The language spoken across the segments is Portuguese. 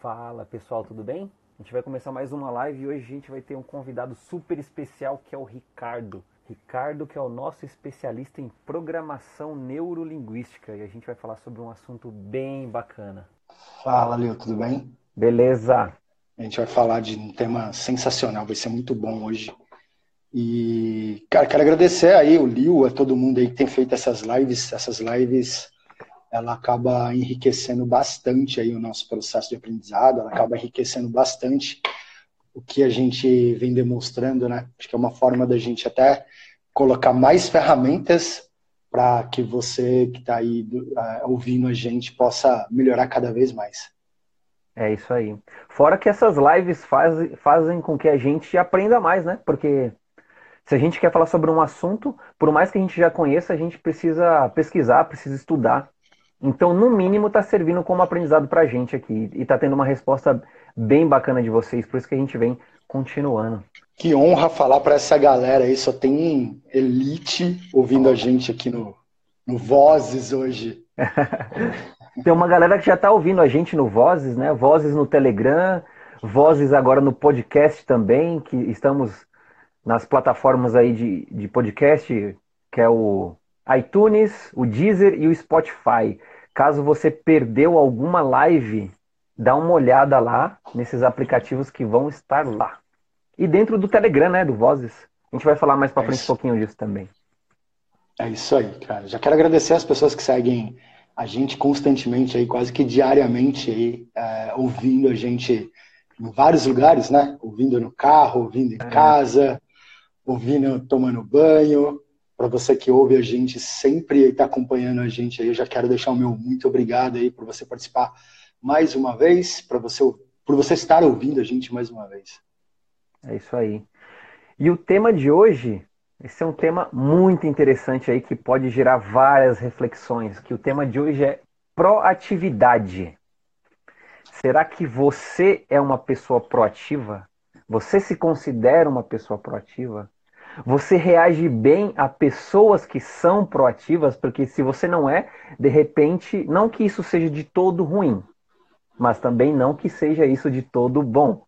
Fala pessoal, tudo bem? A gente vai começar mais uma live e hoje a gente vai ter um convidado super especial que é o Ricardo. Ricardo, que é o nosso especialista em programação neurolinguística e a gente vai falar sobre um assunto bem bacana. Fala, Leo, tudo bem? Beleza. A gente vai falar de um tema sensacional, vai ser muito bom hoje. E, cara, quero agradecer aí o Lio, a todo mundo aí que tem feito essas lives. Essas lives ela acaba enriquecendo bastante aí o nosso processo de aprendizado, ela acaba enriquecendo bastante o que a gente vem demonstrando, né? Acho que é uma forma da gente até colocar mais ferramentas para que você que está aí uh, ouvindo a gente possa melhorar cada vez mais. É isso aí. Fora que essas lives faz, fazem com que a gente aprenda mais, né? Porque se a gente quer falar sobre um assunto, por mais que a gente já conheça, a gente precisa pesquisar, precisa estudar. Então, no mínimo, está servindo como aprendizado para a gente aqui. E está tendo uma resposta bem bacana de vocês, por isso que a gente vem continuando. Que honra falar para essa galera aí, só tem elite ouvindo a gente aqui no, no Vozes hoje. tem uma galera que já está ouvindo a gente no Vozes, né? Vozes no Telegram, Vozes agora no podcast também, que estamos nas plataformas aí de, de podcast, que é o iTunes, o Deezer e o Spotify. Caso você perdeu alguma live, dá uma olhada lá nesses aplicativos que vão estar lá. E dentro do Telegram, né, do Vozes. A gente vai falar mais para é frente um pouquinho disso também. É isso aí, cara. Já quero agradecer as pessoas que seguem a gente constantemente aí, quase que diariamente aí, é, ouvindo a gente em vários lugares, né? Ouvindo no carro, ouvindo em é. casa, ouvindo tomando banho, para você que ouve a gente, sempre está acompanhando a gente aí, eu já quero deixar o meu muito obrigado aí por você participar mais uma vez, para você por você estar ouvindo a gente mais uma vez. É isso aí. E o tema de hoje, esse é um tema muito interessante aí que pode gerar várias reflexões, que o tema de hoje é proatividade. Será que você é uma pessoa proativa? Você se considera uma pessoa proativa? Você reage bem a pessoas que são proativas, porque se você não é, de repente, não que isso seja de todo ruim, mas também não que seja isso de todo bom.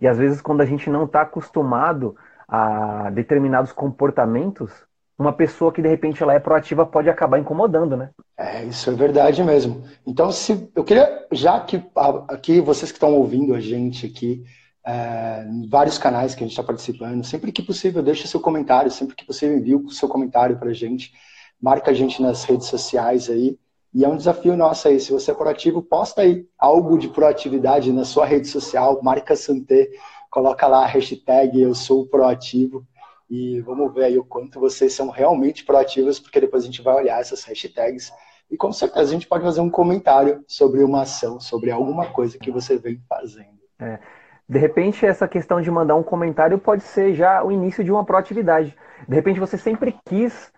E às vezes, quando a gente não está acostumado a determinados comportamentos, uma pessoa que de repente ela é proativa pode acabar incomodando, né? É, isso é verdade mesmo. Então, se eu queria, já que aqui vocês que estão ouvindo a gente aqui, é, vários canais que a gente está participando. Sempre que possível, deixa seu comentário. Sempre que possível, envie o seu comentário para a gente. Marca a gente nas redes sociais aí. E é um desafio nosso aí. Se você é proativo, posta aí algo de proatividade na sua rede social. Marca Santé. Coloca lá a hashtag Eu Sou Proativo. E vamos ver aí o quanto vocês são realmente proativos, porque depois a gente vai olhar essas hashtags. E com certeza a gente pode fazer um comentário sobre uma ação, sobre alguma coisa que você vem fazendo. É. De repente, essa questão de mandar um comentário pode ser já o início de uma proatividade. De repente, você sempre quis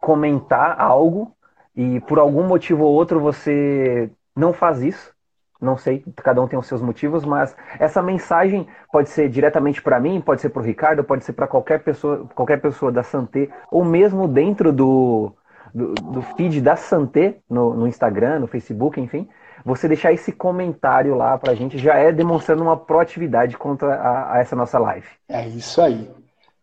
comentar algo e por algum motivo ou outro você não faz isso. Não sei, cada um tem os seus motivos, mas essa mensagem pode ser diretamente para mim, pode ser para o Ricardo, pode ser para qualquer pessoa, qualquer pessoa da Santé, ou mesmo dentro do, do, do feed da Santé, no, no Instagram, no Facebook, enfim você deixar esse comentário lá pra gente já é demonstrando uma proatividade contra a, a essa nossa live. É isso aí.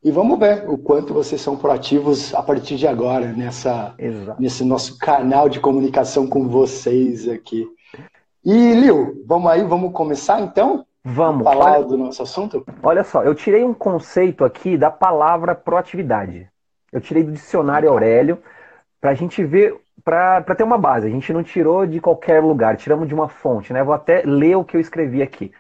E vamos ver o quanto vocês são proativos a partir de agora nessa, nesse nosso canal de comunicação com vocês aqui. E, Lil, vamos aí, vamos começar então? Vamos. Falar olha, do nosso assunto? Olha só, eu tirei um conceito aqui da palavra proatividade. Eu tirei do dicionário Aurélio para a gente ver para ter uma base. A gente não tirou de qualquer lugar, tiramos de uma fonte, né? Vou até ler o que eu escrevi aqui.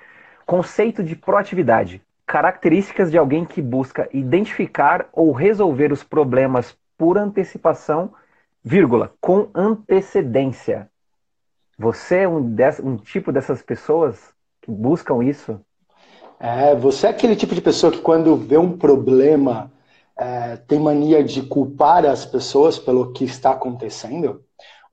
Conceito de proatividade. Características de alguém que busca identificar ou resolver os problemas por antecipação, vírgula, com antecedência. Você é um, um tipo dessas pessoas que buscam isso? É, você é aquele tipo de pessoa que quando vê um problema é, tem mania de culpar as pessoas pelo que está acontecendo?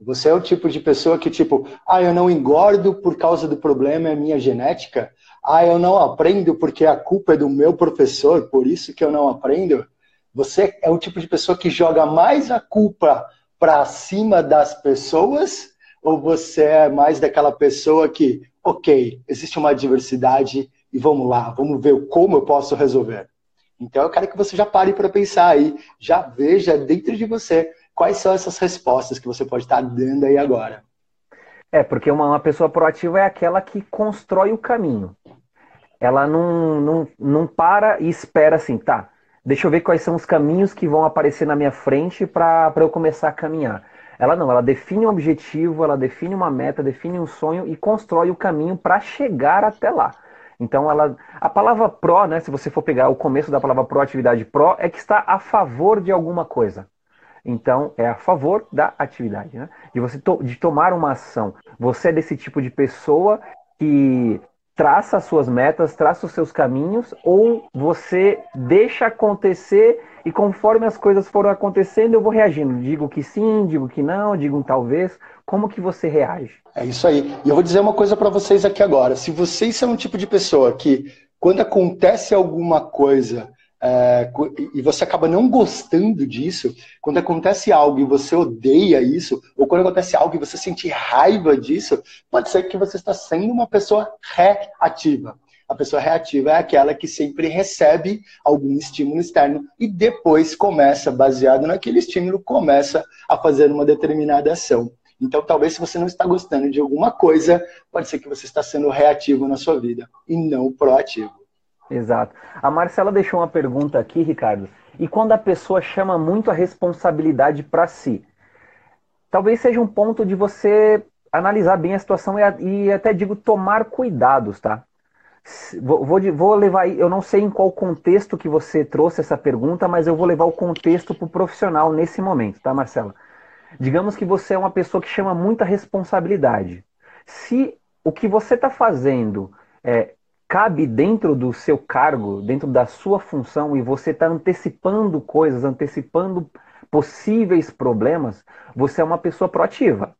Você é o tipo de pessoa que, tipo, ah, eu não engordo por causa do problema, é minha genética. Ah, eu não aprendo porque a culpa é do meu professor, por isso que eu não aprendo. Você é o tipo de pessoa que joga mais a culpa para cima das pessoas Ou você é mais daquela pessoa que, ok, existe uma diversidade e vamos lá, vamos ver como eu posso resolver? Então eu quero que você já pare para pensar aí, já veja dentro de você quais são essas respostas que você pode estar dando aí agora. É, porque uma, uma pessoa proativa é aquela que constrói o caminho. Ela não, não, não para e espera assim, tá, deixa eu ver quais são os caminhos que vão aparecer na minha frente para eu começar a caminhar. Ela não, ela define um objetivo, ela define uma meta, define um sonho e constrói o caminho para chegar até lá. Então ela, a palavra pró, né, se você for pegar o começo da palavra proatividade pró, é que está a favor de alguma coisa. Então é a favor da atividade, né? De você to de tomar uma ação. Você é desse tipo de pessoa que traça as suas metas, traça os seus caminhos, ou você deixa acontecer e conforme as coisas foram acontecendo, eu vou reagindo. Digo que sim, digo que não, digo um talvez. Como que você reage? É isso aí. E eu vou dizer uma coisa para vocês aqui agora. Se vocês são um tipo de pessoa que, quando acontece alguma coisa, é, e você acaba não gostando disso, quando acontece algo e você odeia isso, ou quando acontece algo e você sente raiva disso, pode ser que você está sendo uma pessoa reativa. A pessoa reativa é aquela que sempre recebe algum estímulo externo e depois começa, baseado naquele estímulo, começa a fazer uma determinada ação. Então, talvez se você não está gostando de alguma coisa, pode ser que você está sendo reativo na sua vida e não proativo. Exato. A Marcela deixou uma pergunta aqui, Ricardo. E quando a pessoa chama muito a responsabilidade para si? Talvez seja um ponto de você analisar bem a situação e, e até digo tomar cuidados, tá? Vou, vou, levar, eu não sei em qual contexto que você trouxe essa pergunta, mas eu vou levar o contexto para o profissional nesse momento, tá, Marcela? Digamos que você é uma pessoa que chama muita responsabilidade. Se o que você está fazendo é, cabe dentro do seu cargo, dentro da sua função, e você está antecipando coisas, antecipando possíveis problemas, você é uma pessoa proativa.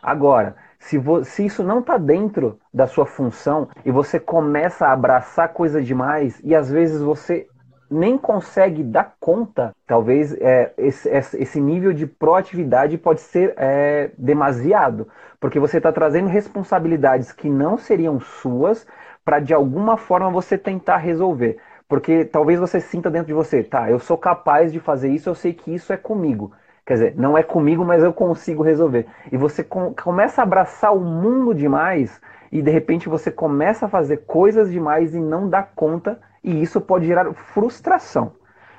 Agora, se, se isso não está dentro da sua função e você começa a abraçar coisa demais e às vezes você nem consegue dar conta, talvez é, esse, esse, nível de proatividade pode ser é, demasiado, porque você está trazendo responsabilidades que não seriam suas para de alguma forma você tentar resolver. Porque talvez você sinta dentro de você, tá, eu sou capaz de fazer isso, eu sei que isso é comigo. Quer dizer, não é comigo, mas eu consigo resolver. E você com, começa a abraçar o mundo demais e de repente você começa a fazer coisas demais e não dá conta, e isso pode gerar frustração.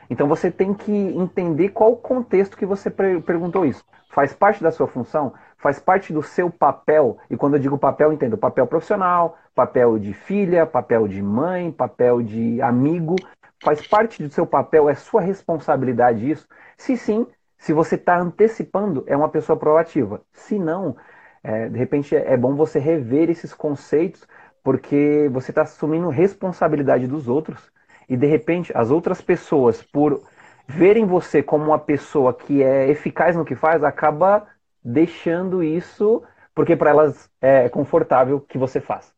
Então você tem que entender qual o contexto que você perguntou isso. Faz parte da sua função? Faz parte do seu papel? E quando eu digo papel, entendo papel profissional, papel de filha, papel de mãe, papel de amigo. Faz parte do seu papel, é sua responsabilidade isso? Se sim, se você está antecipando, é uma pessoa proativa. Se não, é, de repente é bom você rever esses conceitos, porque você está assumindo responsabilidade dos outros e de repente as outras pessoas, por verem você como uma pessoa que é eficaz no que faz, acaba deixando isso porque para elas é confortável que você faça.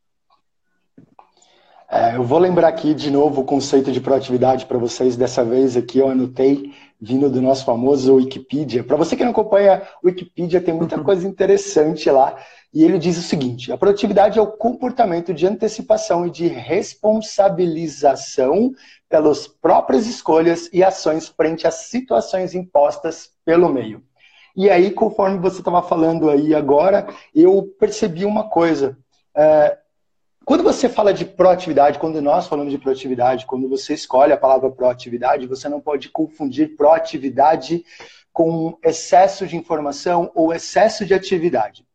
É, eu vou lembrar aqui de novo o conceito de proatividade para vocês. Dessa vez aqui eu anotei, vindo do nosso famoso Wikipedia. Para você que não acompanha o Wikipedia, tem muita coisa interessante lá. E ele diz o seguinte: a produtividade é o comportamento de antecipação e de responsabilização pelas próprias escolhas e ações frente às situações impostas pelo meio. E aí, conforme você estava falando aí agora, eu percebi uma coisa. É, quando você fala de proatividade, quando nós falamos de proatividade, quando você escolhe a palavra proatividade, você não pode confundir proatividade com excesso de informação ou excesso de atividade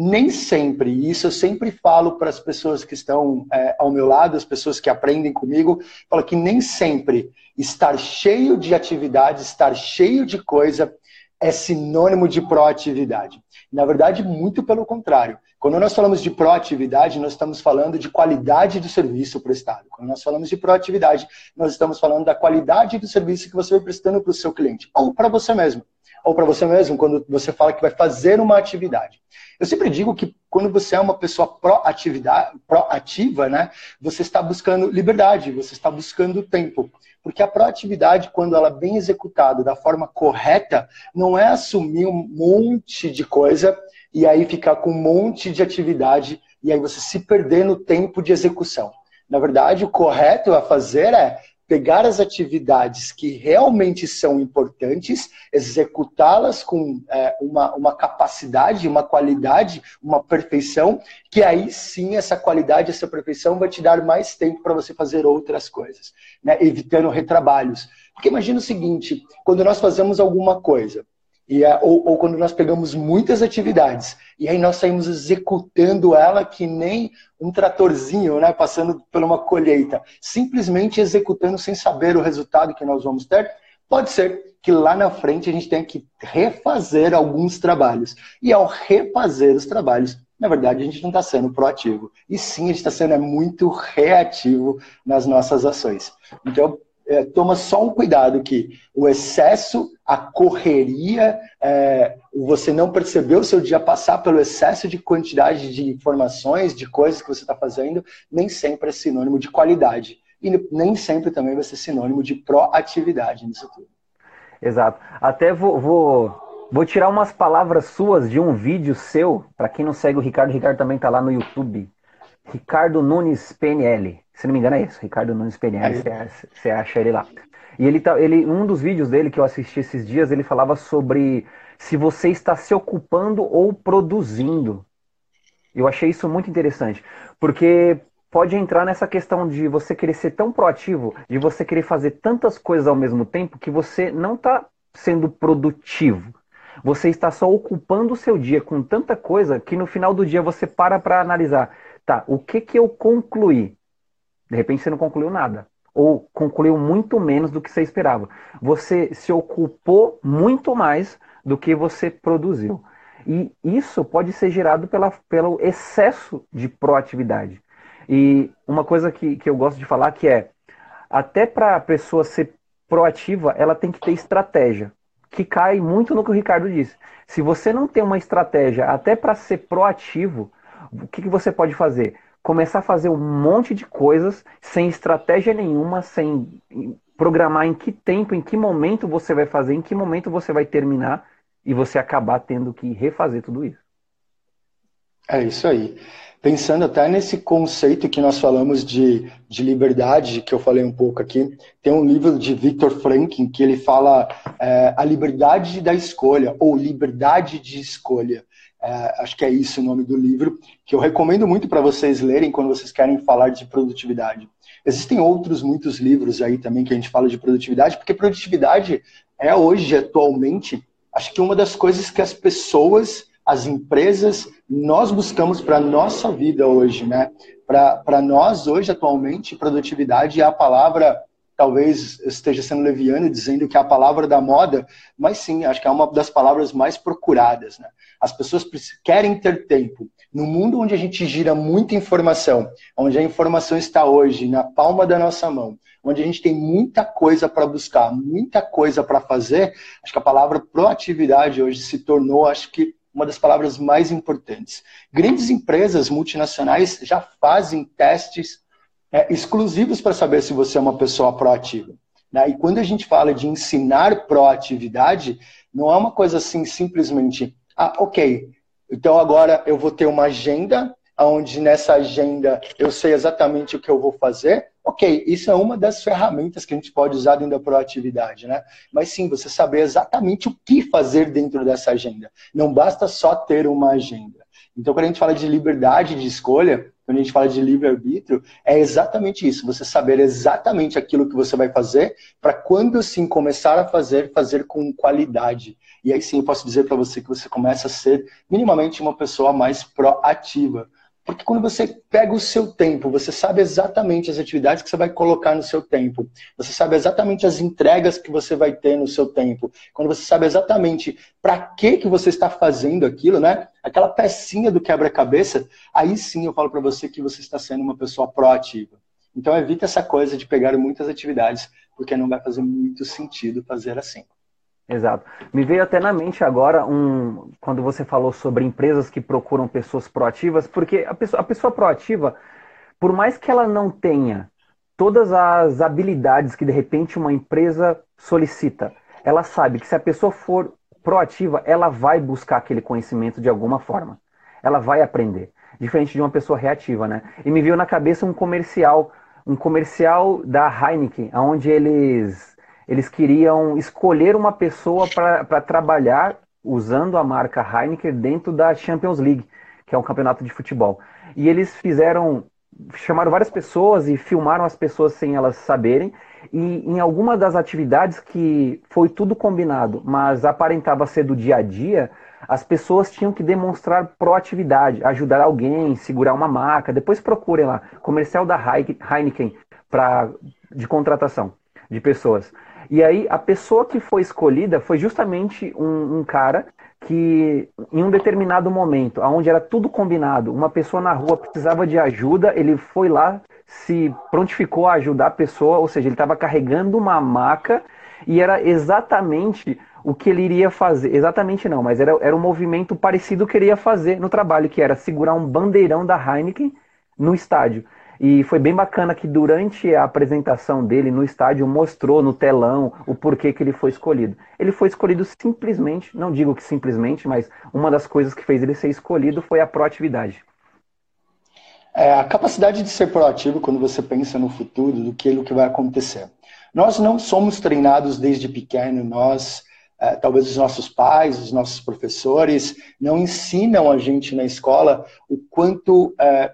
nem sempre, e isso eu sempre falo para as pessoas que estão é, ao meu lado, as pessoas que aprendem comigo, falo que nem sempre estar cheio de atividade, estar cheio de coisa é sinônimo de proatividade. Na verdade, muito pelo contrário. Quando nós falamos de proatividade, nós estamos falando de qualidade do serviço prestado. Quando nós falamos de proatividade, nós estamos falando da qualidade do serviço que você vai prestando para o seu cliente ou para você mesmo. ou para você mesmo quando você fala que vai fazer uma atividade. Eu sempre digo que quando você é uma pessoa proativa, né, você está buscando liberdade, você está buscando tempo. Porque a proatividade, quando ela é bem executada da forma correta, não é assumir um monte de coisa e aí ficar com um monte de atividade e aí você se perder no tempo de execução. Na verdade, o correto a fazer é pegar as atividades que realmente são importantes, executá-las com é, uma, uma capacidade, uma qualidade, uma perfeição, que aí sim essa qualidade, essa perfeição vai te dar mais tempo para você fazer outras coisas, né? evitando retrabalhos. Porque imagina o seguinte, quando nós fazemos alguma coisa, e é, ou, ou, quando nós pegamos muitas atividades e aí nós saímos executando ela que nem um tratorzinho, né, passando por uma colheita, simplesmente executando sem saber o resultado que nós vamos ter, pode ser que lá na frente a gente tenha que refazer alguns trabalhos. E ao refazer os trabalhos, na verdade, a gente não está sendo proativo. E sim, a gente está sendo é, muito reativo nas nossas ações. Então, é, toma só um cuidado que o excesso, a correria, é, você não percebeu o seu dia passar pelo excesso de quantidade de informações, de coisas que você está fazendo, nem sempre é sinônimo de qualidade. E nem sempre também vai ser sinônimo de proatividade nisso tudo. Exato. Até vou, vou, vou tirar umas palavras suas de um vídeo seu. Para quem não segue o Ricardo, o Ricardo também está lá no YouTube. Ricardo Nunes PNL. Se não me engano é isso, Ricardo Nunes PNL, você acha ele lá. E ele tá, ele, um dos vídeos dele que eu assisti esses dias, ele falava sobre se você está se ocupando ou produzindo. Eu achei isso muito interessante, porque pode entrar nessa questão de você querer ser tão proativo, de você querer fazer tantas coisas ao mesmo tempo que você não está sendo produtivo. Você está só ocupando o seu dia com tanta coisa que no final do dia você para para analisar Tá, o que que eu concluí? De repente você não concluiu nada. Ou concluiu muito menos do que você esperava. Você se ocupou muito mais do que você produziu. E isso pode ser gerado pela, pelo excesso de proatividade. E uma coisa que, que eu gosto de falar que é, até para a pessoa ser proativa, ela tem que ter estratégia. Que cai muito no que o Ricardo disse. Se você não tem uma estratégia até para ser proativo, o que, que você pode fazer? Começar a fazer um monte de coisas sem estratégia nenhuma, sem programar em que tempo, em que momento você vai fazer, em que momento você vai terminar e você acabar tendo que refazer tudo isso. É isso aí. Pensando até nesse conceito que nós falamos de, de liberdade, que eu falei um pouco aqui, tem um livro de Viktor Frankl que ele fala é, a liberdade da escolha, ou liberdade de escolha. É, acho que é isso o nome do livro, que eu recomendo muito para vocês lerem quando vocês querem falar de produtividade. Existem outros muitos livros aí também que a gente fala de produtividade, porque produtividade é hoje, atualmente, acho que uma das coisas que as pessoas, as empresas, nós buscamos para a nossa vida hoje, né? Para nós, hoje, atualmente, produtividade é a palavra talvez esteja sendo leviano dizendo que é a palavra da moda, mas sim, acho que é uma das palavras mais procuradas. Né? As pessoas querem ter tempo. No mundo onde a gente gira muita informação, onde a informação está hoje na palma da nossa mão, onde a gente tem muita coisa para buscar, muita coisa para fazer, acho que a palavra proatividade hoje se tornou, acho que, uma das palavras mais importantes. Grandes empresas multinacionais já fazem testes é, exclusivos para saber se você é uma pessoa proativa. Né? E quando a gente fala de ensinar proatividade, não é uma coisa assim simplesmente, ah, ok, então agora eu vou ter uma agenda, onde nessa agenda eu sei exatamente o que eu vou fazer. Ok, isso é uma das ferramentas que a gente pode usar dentro da proatividade, né? Mas sim, você saber exatamente o que fazer dentro dessa agenda. Não basta só ter uma agenda. Então, quando a gente fala de liberdade de escolha, quando a gente fala de livre-arbítrio, é exatamente isso. Você saber exatamente aquilo que você vai fazer, para quando sim começar a fazer, fazer com qualidade. E aí sim eu posso dizer para você que você começa a ser minimamente uma pessoa mais proativa. Porque quando você pega o seu tempo, você sabe exatamente as atividades que você vai colocar no seu tempo. Você sabe exatamente as entregas que você vai ter no seu tempo. Quando você sabe exatamente para que que você está fazendo aquilo, né? Aquela pecinha do quebra-cabeça, aí sim eu falo para você que você está sendo uma pessoa proativa. Então evita essa coisa de pegar muitas atividades, porque não vai fazer muito sentido fazer assim. Exato. Me veio até na mente agora um quando você falou sobre empresas que procuram pessoas proativas, porque a pessoa, a pessoa proativa, por mais que ela não tenha todas as habilidades que de repente uma empresa solicita, ela sabe que se a pessoa for proativa, ela vai buscar aquele conhecimento de alguma forma. Ela vai aprender, diferente de uma pessoa reativa, né? E me veio na cabeça um comercial, um comercial da Heineken, onde eles eles queriam escolher uma pessoa para trabalhar usando a marca Heineken dentro da Champions League, que é um campeonato de futebol. E eles fizeram, chamaram várias pessoas e filmaram as pessoas sem elas saberem. E em alguma das atividades que foi tudo combinado, mas aparentava ser do dia a dia, as pessoas tinham que demonstrar proatividade, ajudar alguém, segurar uma marca. Depois procurem lá, comercial da Heineken pra, de contratação de pessoas. E aí a pessoa que foi escolhida foi justamente um, um cara que em um determinado momento, onde era tudo combinado, uma pessoa na rua precisava de ajuda, ele foi lá, se prontificou a ajudar a pessoa, ou seja, ele estava carregando uma maca e era exatamente o que ele iria fazer. Exatamente não, mas era, era um movimento parecido que ele ia fazer no trabalho, que era segurar um bandeirão da Heineken no estádio. E foi bem bacana que durante a apresentação dele no estádio mostrou no telão o porquê que ele foi escolhido. Ele foi escolhido simplesmente, não digo que simplesmente, mas uma das coisas que fez ele ser escolhido foi a proatividade. É, a capacidade de ser proativo quando você pensa no futuro, do que, que vai acontecer. Nós não somos treinados desde pequeno, nós, é, talvez os nossos pais, os nossos professores, não ensinam a gente na escola o quanto é,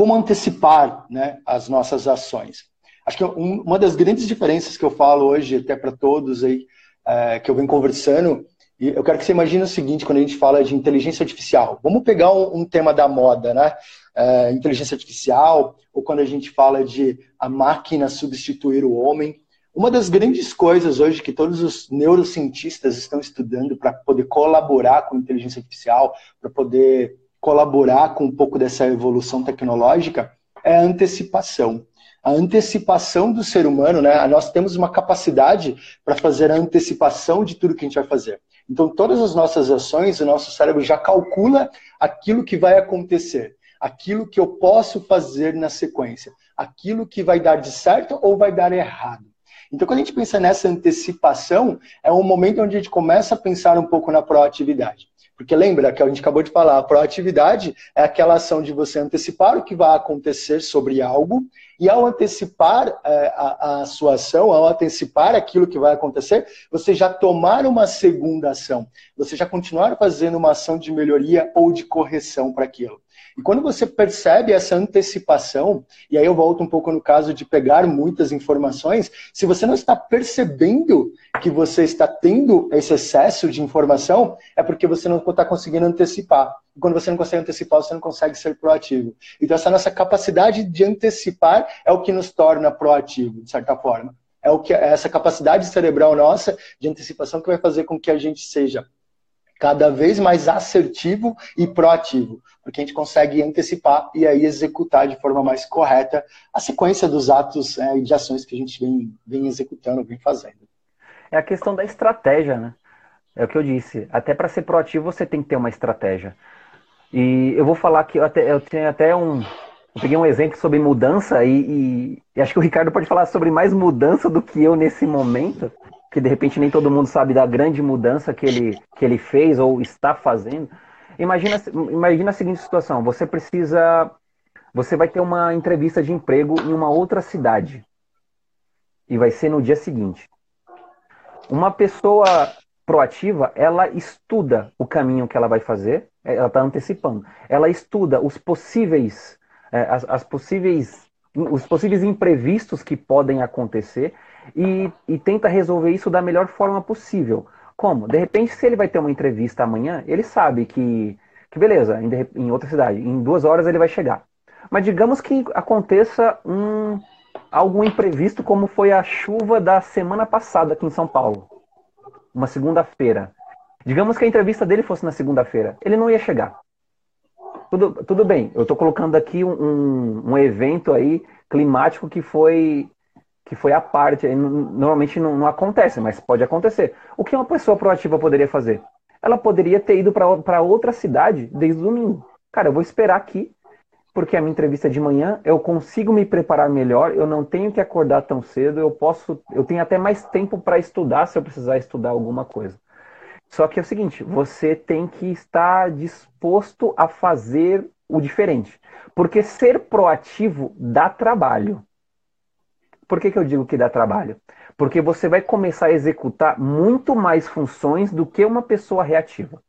como antecipar né, as nossas ações. Acho que uma das grandes diferenças que eu falo hoje, até para todos aí, é, que eu venho conversando, e eu quero que você imagine o seguinte, quando a gente fala de inteligência artificial. Vamos pegar um, um tema da moda, né? É, inteligência artificial, ou quando a gente fala de a máquina substituir o homem. Uma das grandes coisas hoje que todos os neurocientistas estão estudando para poder colaborar com a inteligência artificial, para poder colaborar com um pouco dessa evolução tecnológica é a antecipação. A antecipação do ser humano, né? Nós temos uma capacidade para fazer a antecipação de tudo que a gente vai fazer. Então, todas as nossas ações, o nosso cérebro já calcula aquilo que vai acontecer, aquilo que eu posso fazer na sequência, aquilo que vai dar de certo ou vai dar errado. Então, quando a gente pensa nessa antecipação, é um momento onde a gente começa a pensar um pouco na proatividade. Porque lembra que a gente acabou de falar, a proatividade é aquela ação de você antecipar o que vai acontecer sobre algo, e ao antecipar é, a, a, sua ação, ao antecipar aquilo que vai acontecer, você já tomar uma segunda ação, você já continuar fazendo uma ação de melhoria ou de correção para aquilo. E quando você percebe essa antecipação, e aí eu volto um pouco no caso de pegar muitas informações, se você não está percebendo que você está tendo esse excesso de informação, é porque você não está conseguindo antecipar. E quando você não consegue antecipar, você não consegue ser proativo. Então, essa nossa capacidade de antecipar é o que nos torna proativo, de certa forma. É o que é essa capacidade cerebral nossa de antecipação que vai fazer com que a gente seja cada vez mais assertivo e proativo, porque a gente consegue antecipar e aí executar de forma mais correta a sequência dos atos é, e de ações que a gente vem, vem executando, vem fazendo. É a questão da estratégia, né? É o que eu disse. Até para ser proativo você tem que ter uma estratégia. E eu vou falar que eu, até, eu tenho até um. Eu peguei um exemplo sobre mudança e, e, e acho que o Ricardo pode falar sobre mais mudança do que eu nesse momento que de repente nem todo mundo sabe da grande mudança que ele, que ele fez ou está fazendo. Imagina, imagina a seguinte situação: você precisa. Você vai ter uma entrevista de emprego em uma outra cidade. E vai ser no dia seguinte. Uma pessoa proativa, ela estuda o caminho que ela vai fazer, ela está antecipando. Ela estuda os possíveis, é, as, as possíveis, os possíveis imprevistos que podem acontecer e, e tenta resolver isso da melhor forma possível. Como? De repente, se ele vai ter uma entrevista amanhã, ele sabe que, que beleza, em, em outra cidade, em duas horas ele vai chegar. Mas digamos que aconteça um, algo imprevisto, como foi a chuva da semana passada aqui em São Paulo. Uma segunda-feira. Digamos que a entrevista dele fosse na segunda-feira. Ele não ia chegar. Tudo, tudo bem, eu estou colocando aqui um, um, um evento aí climático que foi que foi a parte, normalmente não, não acontece, mas pode acontecer. O que uma pessoa proativa poderia fazer? Ela poderia ter ido para outra cidade desde o domingo. Cara, eu vou esperar aqui, porque a minha entrevista é de manhã, eu consigo me preparar melhor, eu não tenho que acordar tão cedo, eu posso, eu tenho até mais tempo para estudar se eu precisar estudar alguma coisa. Só que é o seguinte, você tem que estar disposto a fazer o diferente. Porque ser proativo dá trabalho. Por que, que eu digo que dá trabalho? Porque você vai começar a executar muito mais funções do que uma pessoa reativa.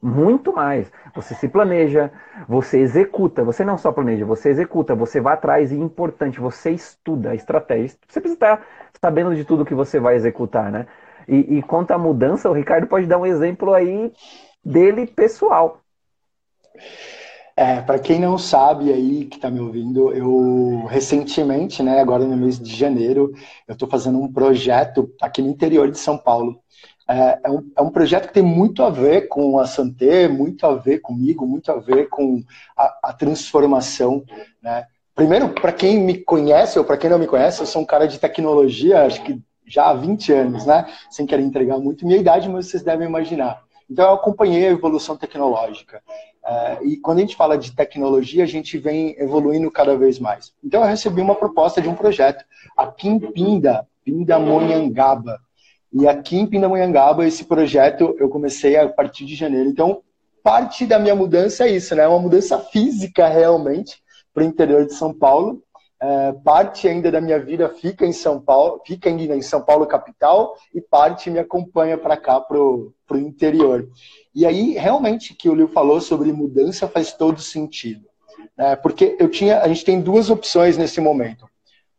Muito mais. Você se planeja, você executa. Você não só planeja, você executa, você vai atrás e importante, você estuda a estratégia. Você precisa estar sabendo de tudo que você vai executar, né? E, e quanto à mudança, o Ricardo pode dar um exemplo aí dele pessoal. É, para quem não sabe aí que está me ouvindo, eu recentemente, né, agora no mês de janeiro, eu estou fazendo um projeto aqui no interior de São Paulo. É, é, um, é um projeto que tem muito a ver com a Santé, muito a ver comigo, muito a ver com a, a transformação, né? Primeiro, para quem me conhece ou para quem não me conhece, eu sou um cara de tecnologia, acho que já há 20 anos, né? Sem querer entregar muito minha idade, mas vocês devem imaginar. Então, eu acompanhei a evolução tecnológica. Uh, e quando a gente fala de tecnologia, a gente vem evoluindo cada vez mais. Então, eu recebi uma proposta de um projeto aqui em Pinda, Pindamonhangaba. E aqui em Pindamonhangaba, esse projeto eu comecei a partir de janeiro. Então, parte da minha mudança é isso, né? Uma mudança física realmente para o interior de São Paulo. É, parte ainda da minha vida fica em São Paulo, fica ainda em São Paulo capital e parte me acompanha para cá pro, pro interior. E aí realmente que o Lio falou sobre mudança faz todo sentido, né? Porque eu tinha, a gente tem duas opções nesse momento.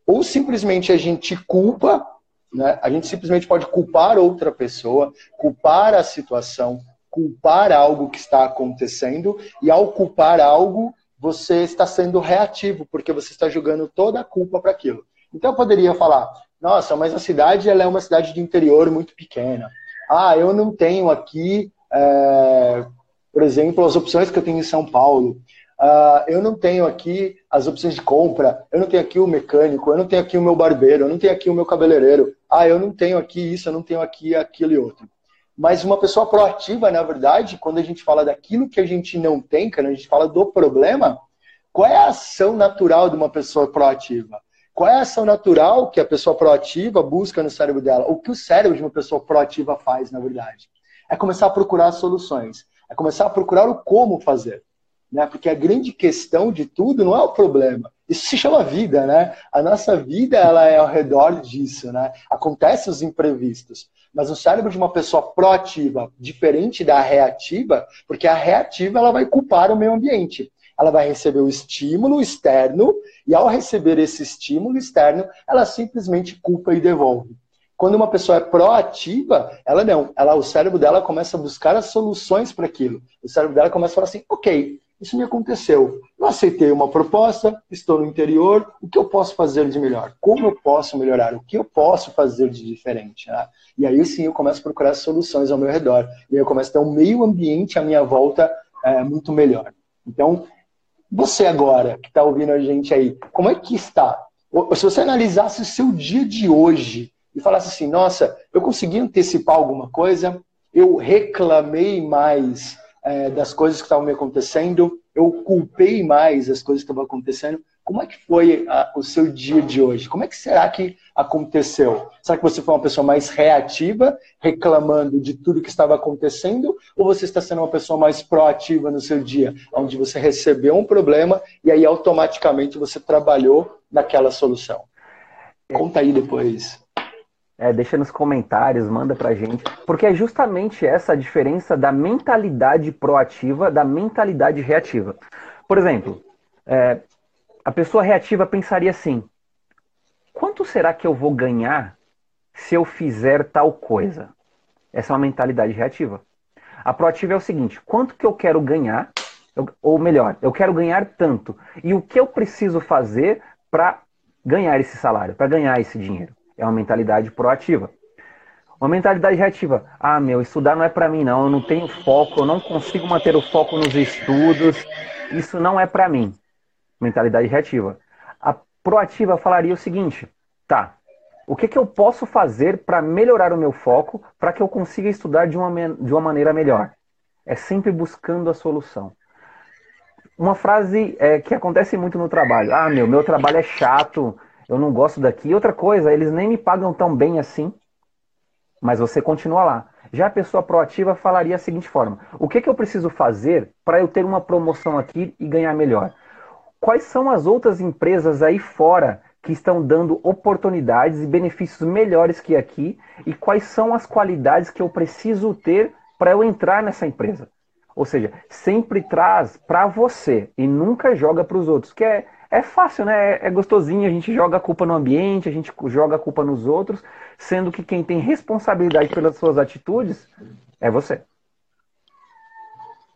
Ou simplesmente a gente culpa, né? A gente simplesmente pode culpar outra pessoa, culpar a situação, culpar algo que está acontecendo e ao culpar algo você está sendo reativo, porque você está jogando toda a culpa para aquilo. Então eu poderia falar, nossa, mas a cidade ela é uma cidade de interior muito pequena. Ah, eu não tenho aqui, é, por exemplo, as opções que eu tenho em São Paulo. Ah, eu não tenho aqui as opções de compra, eu não tenho aqui o mecânico, eu não tenho aqui o meu barbeiro, eu não tenho aqui o meu cabeleireiro. Ah, eu não tenho aqui isso, eu não tenho aqui aquilo e outro. Mas uma pessoa proativa, na verdade, quando a gente fala daquilo que a gente não tem, quando a gente fala do problema, qual é a ação natural de uma pessoa proativa? Qual é a ação natural que a pessoa proativa busca no cérebro dela? O que o cérebro de uma pessoa proativa faz, na verdade? É começar a procurar soluções. É começar a procurar o como fazer. Né? Porque a grande questão de tudo não é o problema. Isso se chama vida, né? A nossa vida ela é ao redor disso, né? Acontecem os imprevistos. Mas o cérebro de uma pessoa proativa, diferente da reativa, porque a reativa ela vai culpar o meio ambiente. Ela vai receber o estímulo externo e ao receber esse estímulo externo, ela simplesmente culpa e devolve. Quando uma pessoa é proativa, ela não. Ela, o cérebro dela começa a buscar as soluções para aquilo. O cérebro dela começa a falar assim: ok, isso me aconteceu. Eu aceitei uma proposta, estou no interior, o que eu posso fazer de melhor? Como eu posso melhorar? O que eu posso fazer de diferente? Né? E aí sim eu começo a procurar soluções ao meu redor. E aí eu começo a ter um meio ambiente à minha volta é, muito melhor. Então, você agora, que está ouvindo a gente aí, como é que está? Se você analisasse o seu dia de hoje e falasse assim, nossa, eu consegui antecipar alguma coisa, eu reclamei mais é, das coisas que estavam me acontecendo, eu culpei mais as coisas que estavam acontecendo. Como é que foi a, o seu dia de hoje? Como é que será que aconteceu? Será que você foi uma pessoa mais reativa, reclamando de tudo que estava acontecendo? Ou você está sendo uma pessoa mais proativa no seu dia, onde você recebeu um problema e aí automaticamente você trabalhou naquela solução? Conta aí depois. É, deixa nos comentários, manda pra gente. Porque é justamente essa a diferença da mentalidade proativa da mentalidade reativa. Por exemplo, é, a pessoa reativa pensaria assim: quanto será que eu vou ganhar se eu fizer tal coisa? Essa é uma mentalidade reativa. A proativa é o seguinte: quanto que eu quero ganhar, ou melhor, eu quero ganhar tanto. E o que eu preciso fazer para ganhar esse salário, para ganhar esse dinheiro? É uma mentalidade proativa. Uma mentalidade reativa. Ah, meu, estudar não é para mim, não. Eu não tenho foco, eu não consigo manter o foco nos estudos. Isso não é para mim. Mentalidade reativa. A proativa falaria o seguinte: tá, O que, que eu posso fazer para melhorar o meu foco, para que eu consiga estudar de uma, de uma maneira melhor? É sempre buscando a solução. Uma frase é, que acontece muito no trabalho. Ah, meu, meu trabalho é chato, eu não gosto daqui. Outra coisa, eles nem me pagam tão bem assim, mas você continua lá. Já a pessoa proativa falaria a seguinte forma: o que, que eu preciso fazer para eu ter uma promoção aqui e ganhar melhor? Quais são as outras empresas aí fora que estão dando oportunidades e benefícios melhores que aqui e quais são as qualidades que eu preciso ter para eu entrar nessa empresa. Ou seja, sempre traz para você e nunca joga para os outros, que é, é fácil, né? É, é gostosinho, a gente joga a culpa no ambiente, a gente joga a culpa nos outros, sendo que quem tem responsabilidade pelas suas atitudes é você.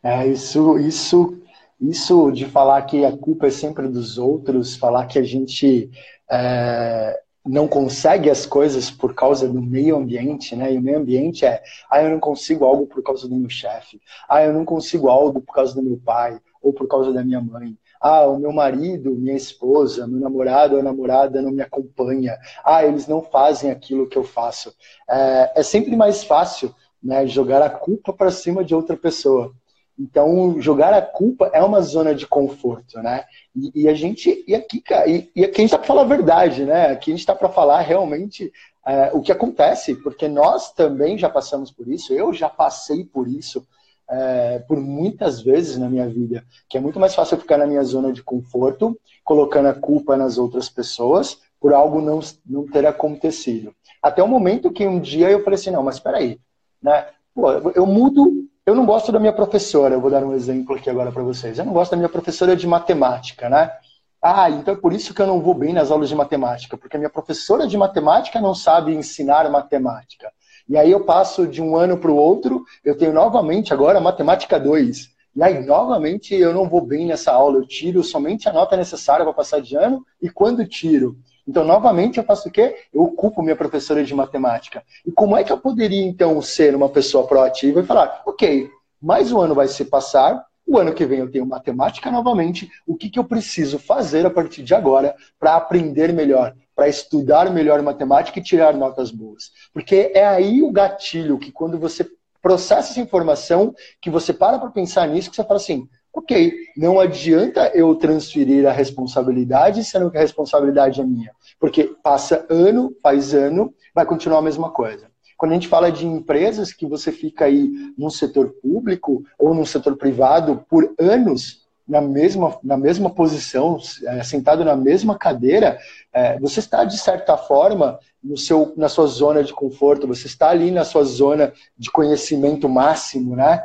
É, isso, isso, isso de falar que a culpa é sempre dos outros, falar que a gente é, não consegue as coisas por causa do meio ambiente, né? E o meio ambiente é, ah, eu não consigo algo por causa do meu chefe, ah, eu não consigo algo por causa do meu pai ou por causa da minha mãe. Ah, o meu marido, minha esposa, meu namorado ou namorada não me acompanha. Ah, eles não fazem aquilo que eu faço. É, é sempre mais fácil né, jogar a culpa para cima de outra pessoa. Então, jogar a culpa é uma zona de conforto, né? E, e a gente, e aqui, e, e aqui a gente está para falar a verdade, né? Aqui a gente está para falar realmente é, o que acontece, porque nós também já passamos por isso, eu já passei por isso é, por muitas vezes na minha vida, que é muito mais fácil ficar na minha zona de conforto, colocando a culpa nas outras pessoas por algo não, não ter acontecido. Até o momento que um dia eu falei assim, não, mas espera aí, né? Pô, eu mudo eu não gosto da minha professora, eu vou dar um exemplo aqui agora para vocês. Eu não gosto da minha professora de matemática, né? Ah, então é por isso que eu não vou bem nas aulas de matemática, porque a minha professora de matemática não sabe ensinar matemática. E aí eu passo de um ano para o outro, eu tenho novamente agora matemática 2. E aí, novamente, eu não vou bem nessa aula, eu tiro somente a nota necessária para passar de ano, e quando tiro, então, novamente, eu faço o quê? Eu ocupo minha professora de matemática. E como é que eu poderia, então, ser uma pessoa proativa e falar, ok, mais um ano vai se passar, o ano que vem eu tenho matemática novamente, o que, que eu preciso fazer a partir de agora para aprender melhor, para estudar melhor matemática e tirar notas boas? Porque é aí o gatilho que quando você processa essa informação, que você para para pensar nisso, que você fala assim, ok, não adianta eu transferir a responsabilidade, sendo que a responsabilidade é minha. Porque passa ano, faz ano, vai continuar a mesma coisa. Quando a gente fala de empresas que você fica aí num setor público ou num setor privado por anos, na mesma, na mesma posição, é, sentado na mesma cadeira, é, você está, de certa forma, no seu, na sua zona de conforto, você está ali na sua zona de conhecimento máximo, né?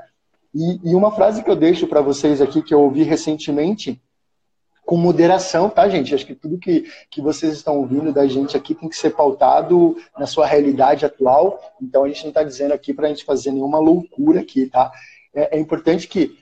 E, e uma frase que eu deixo para vocês aqui, que eu ouvi recentemente, com moderação, tá, gente? Acho que tudo que, que vocês estão ouvindo da gente aqui tem que ser pautado na sua realidade atual. Então, a gente não está dizendo aqui para a gente fazer nenhuma loucura aqui, tá? É, é importante que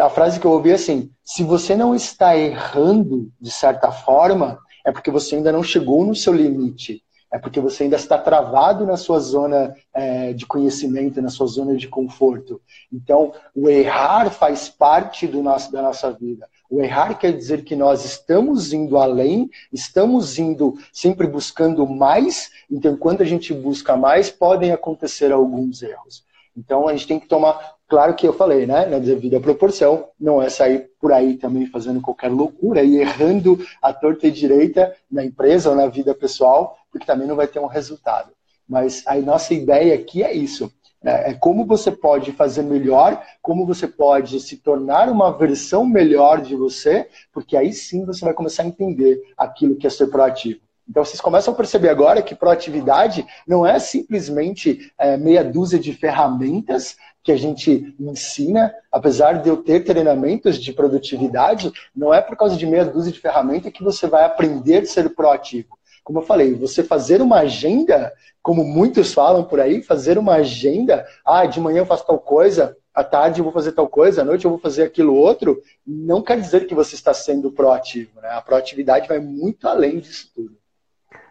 a frase que eu ouvi é assim: se você não está errando de certa forma, é porque você ainda não chegou no seu limite é porque você ainda está travado na sua zona é, de conhecimento, na sua zona de conforto. Então, o errar faz parte do nosso, da nossa vida. O errar quer dizer que nós estamos indo além, estamos indo sempre buscando mais, então, quando a gente busca mais, podem acontecer alguns erros. Então, a gente tem que tomar Claro que eu falei, né? Na devida proporção, não é sair por aí também fazendo qualquer loucura e errando a torta e direita na empresa ou na vida pessoal, porque também não vai ter um resultado. Mas a nossa ideia aqui é isso. Né? É como você pode fazer melhor, como você pode se tornar uma versão melhor de você, porque aí sim você vai começar a entender aquilo que é ser proativo. Então vocês começam a perceber agora que proatividade não é simplesmente é, meia dúzia de ferramentas que a gente ensina, apesar de eu ter treinamentos de produtividade, não é por causa de meia dúzia de ferramentas que você vai aprender a ser proativo. Como eu falei, você fazer uma agenda, como muitos falam por aí, fazer uma agenda, ah, de manhã eu faço tal coisa, à tarde eu vou fazer tal coisa, à noite eu vou fazer aquilo outro, não quer dizer que você está sendo proativo. Né? A proatividade vai muito além disso tudo.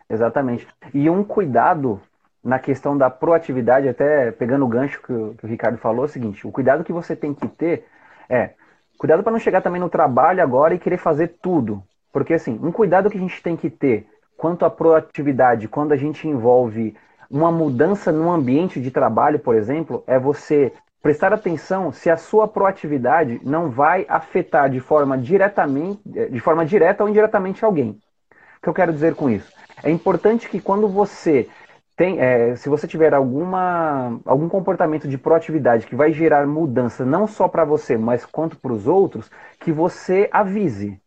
Exatamente. E um cuidado na questão da proatividade, até pegando o gancho que o, que o Ricardo falou, é o seguinte: o cuidado que você tem que ter é cuidado para não chegar também no trabalho agora e querer fazer tudo. Porque, assim, um cuidado que a gente tem que ter quanto à proatividade, quando a gente envolve uma mudança no ambiente de trabalho, por exemplo, é você prestar atenção se a sua proatividade não vai afetar de forma diretamente, de forma direta ou indiretamente alguém. O que eu quero dizer com isso? É importante que quando você tem, é, se você tiver alguma, algum comportamento de proatividade que vai gerar mudança não só para você, mas quanto para os outros, que você avise.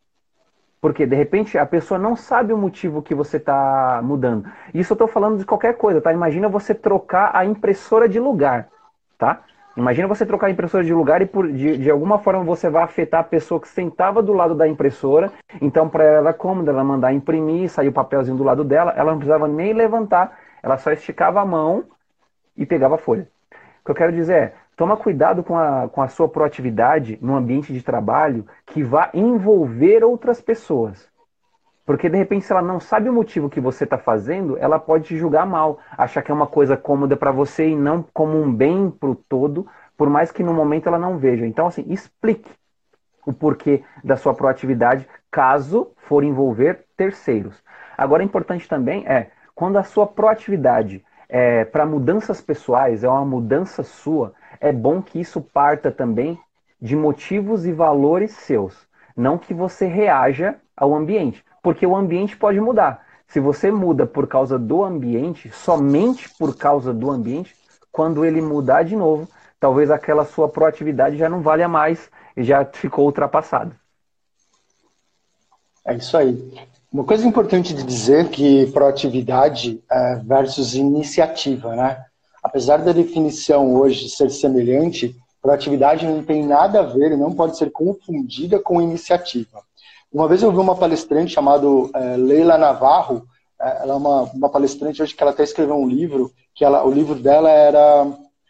Porque, de repente, a pessoa não sabe o motivo que você está mudando. Isso eu estou falando de qualquer coisa, tá? Imagina você trocar a impressora de lugar, tá? Imagina você trocar a impressora de lugar e por, de, de alguma forma você vai afetar a pessoa que sentava do lado da impressora. Então, para ela, como ela mandar imprimir, sair o papelzinho do lado dela, ela não precisava nem levantar, ela só esticava a mão e pegava a folha. O que eu quero dizer é, toma cuidado com a, com a sua proatividade no ambiente de trabalho que vá envolver outras pessoas. Porque de repente, se ela não sabe o motivo que você está fazendo, ela pode te julgar mal, achar que é uma coisa cômoda para você e não como um bem para o todo, por mais que no momento ela não veja. Então, assim, explique o porquê da sua proatividade, caso for envolver terceiros. Agora, importante também é quando a sua proatividade é para mudanças pessoais, é uma mudança sua, é bom que isso parta também de motivos e valores seus, não que você reaja ao ambiente porque o ambiente pode mudar. Se você muda por causa do ambiente, somente por causa do ambiente, quando ele mudar de novo, talvez aquela sua proatividade já não valha mais e já ficou ultrapassada. É isso aí. Uma coisa importante de dizer que proatividade é versus iniciativa, né? Apesar da definição hoje ser semelhante, proatividade não tem nada a ver e não pode ser confundida com iniciativa. Uma vez eu vi uma palestrante chamada é, Leila Navarro, é, ela é uma, uma palestrante hoje que ela até escreveu um livro, que ela, o livro dela era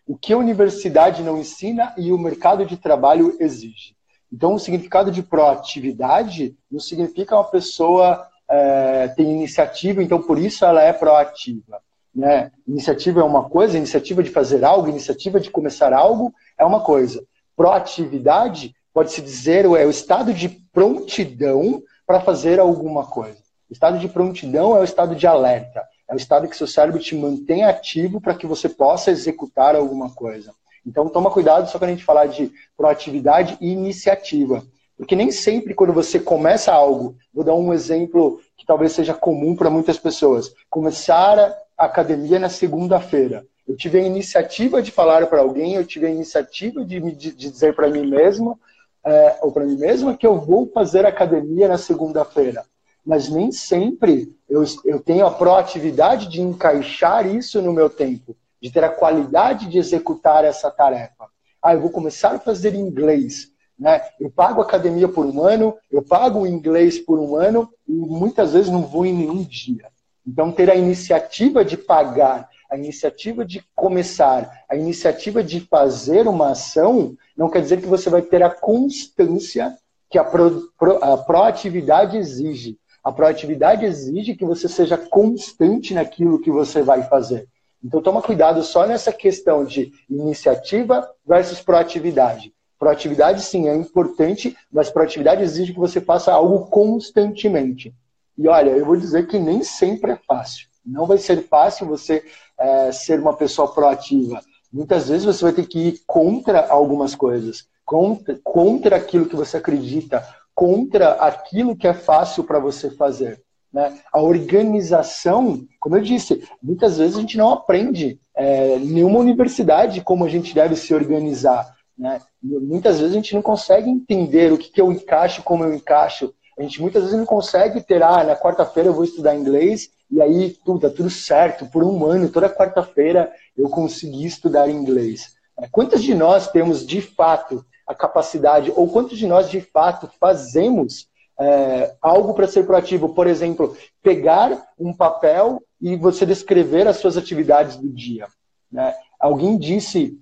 O que a universidade não ensina e o mercado de trabalho exige. Então, o significado de proatividade não significa uma pessoa é, tem iniciativa, então por isso ela é proativa. Né? Iniciativa é uma coisa, iniciativa de fazer algo, iniciativa de começar algo é uma coisa. Proatividade pode-se dizer, é o estado de prontidão para fazer alguma coisa. O estado de prontidão é o estado de alerta. É o estado que seu cérebro te mantém ativo para que você possa executar alguma coisa. Então, toma cuidado só quando a gente falar de proatividade e iniciativa. Porque nem sempre quando você começa algo, vou dar um exemplo que talvez seja comum para muitas pessoas. Começar a academia na segunda-feira. Eu tive a iniciativa de falar para alguém, eu tive a iniciativa de, de dizer para mim mesmo, é, ou para mim mesma que eu vou fazer academia na segunda-feira. Mas nem sempre eu, eu tenho a proatividade de encaixar isso no meu tempo, de ter a qualidade de executar essa tarefa. Ah, eu vou começar a fazer inglês. Né? Eu pago academia por um ano, eu pago inglês por um ano e muitas vezes não vou em nenhum dia. Então, ter a iniciativa de pagar a iniciativa de começar, a iniciativa de fazer uma ação, não quer dizer que você vai ter a constância que a, pro, a proatividade exige. A proatividade exige que você seja constante naquilo que você vai fazer. Então toma cuidado só nessa questão de iniciativa versus proatividade. Proatividade sim é importante, mas proatividade exige que você faça algo constantemente. E olha, eu vou dizer que nem sempre é fácil. Não vai ser fácil você é, ser uma pessoa proativa. Muitas vezes você vai ter que ir contra algumas coisas, contra, contra aquilo que você acredita, contra aquilo que é fácil para você fazer. Né? A organização, como eu disse, muitas vezes a gente não aprende é, nenhuma universidade como a gente deve se organizar. Né? Muitas vezes a gente não consegue entender o que, que eu encaixo, como eu encaixo. A gente muitas vezes não consegue ter, ah, na quarta-feira eu vou estudar inglês e aí tudo, tá tudo certo. Por um ano, toda quarta-feira eu consegui estudar inglês. É, quantos de nós temos de fato a capacidade, ou quantos de nós de fato fazemos é, algo para ser proativo? Por exemplo, pegar um papel e você descrever as suas atividades do dia. Né? Alguém disse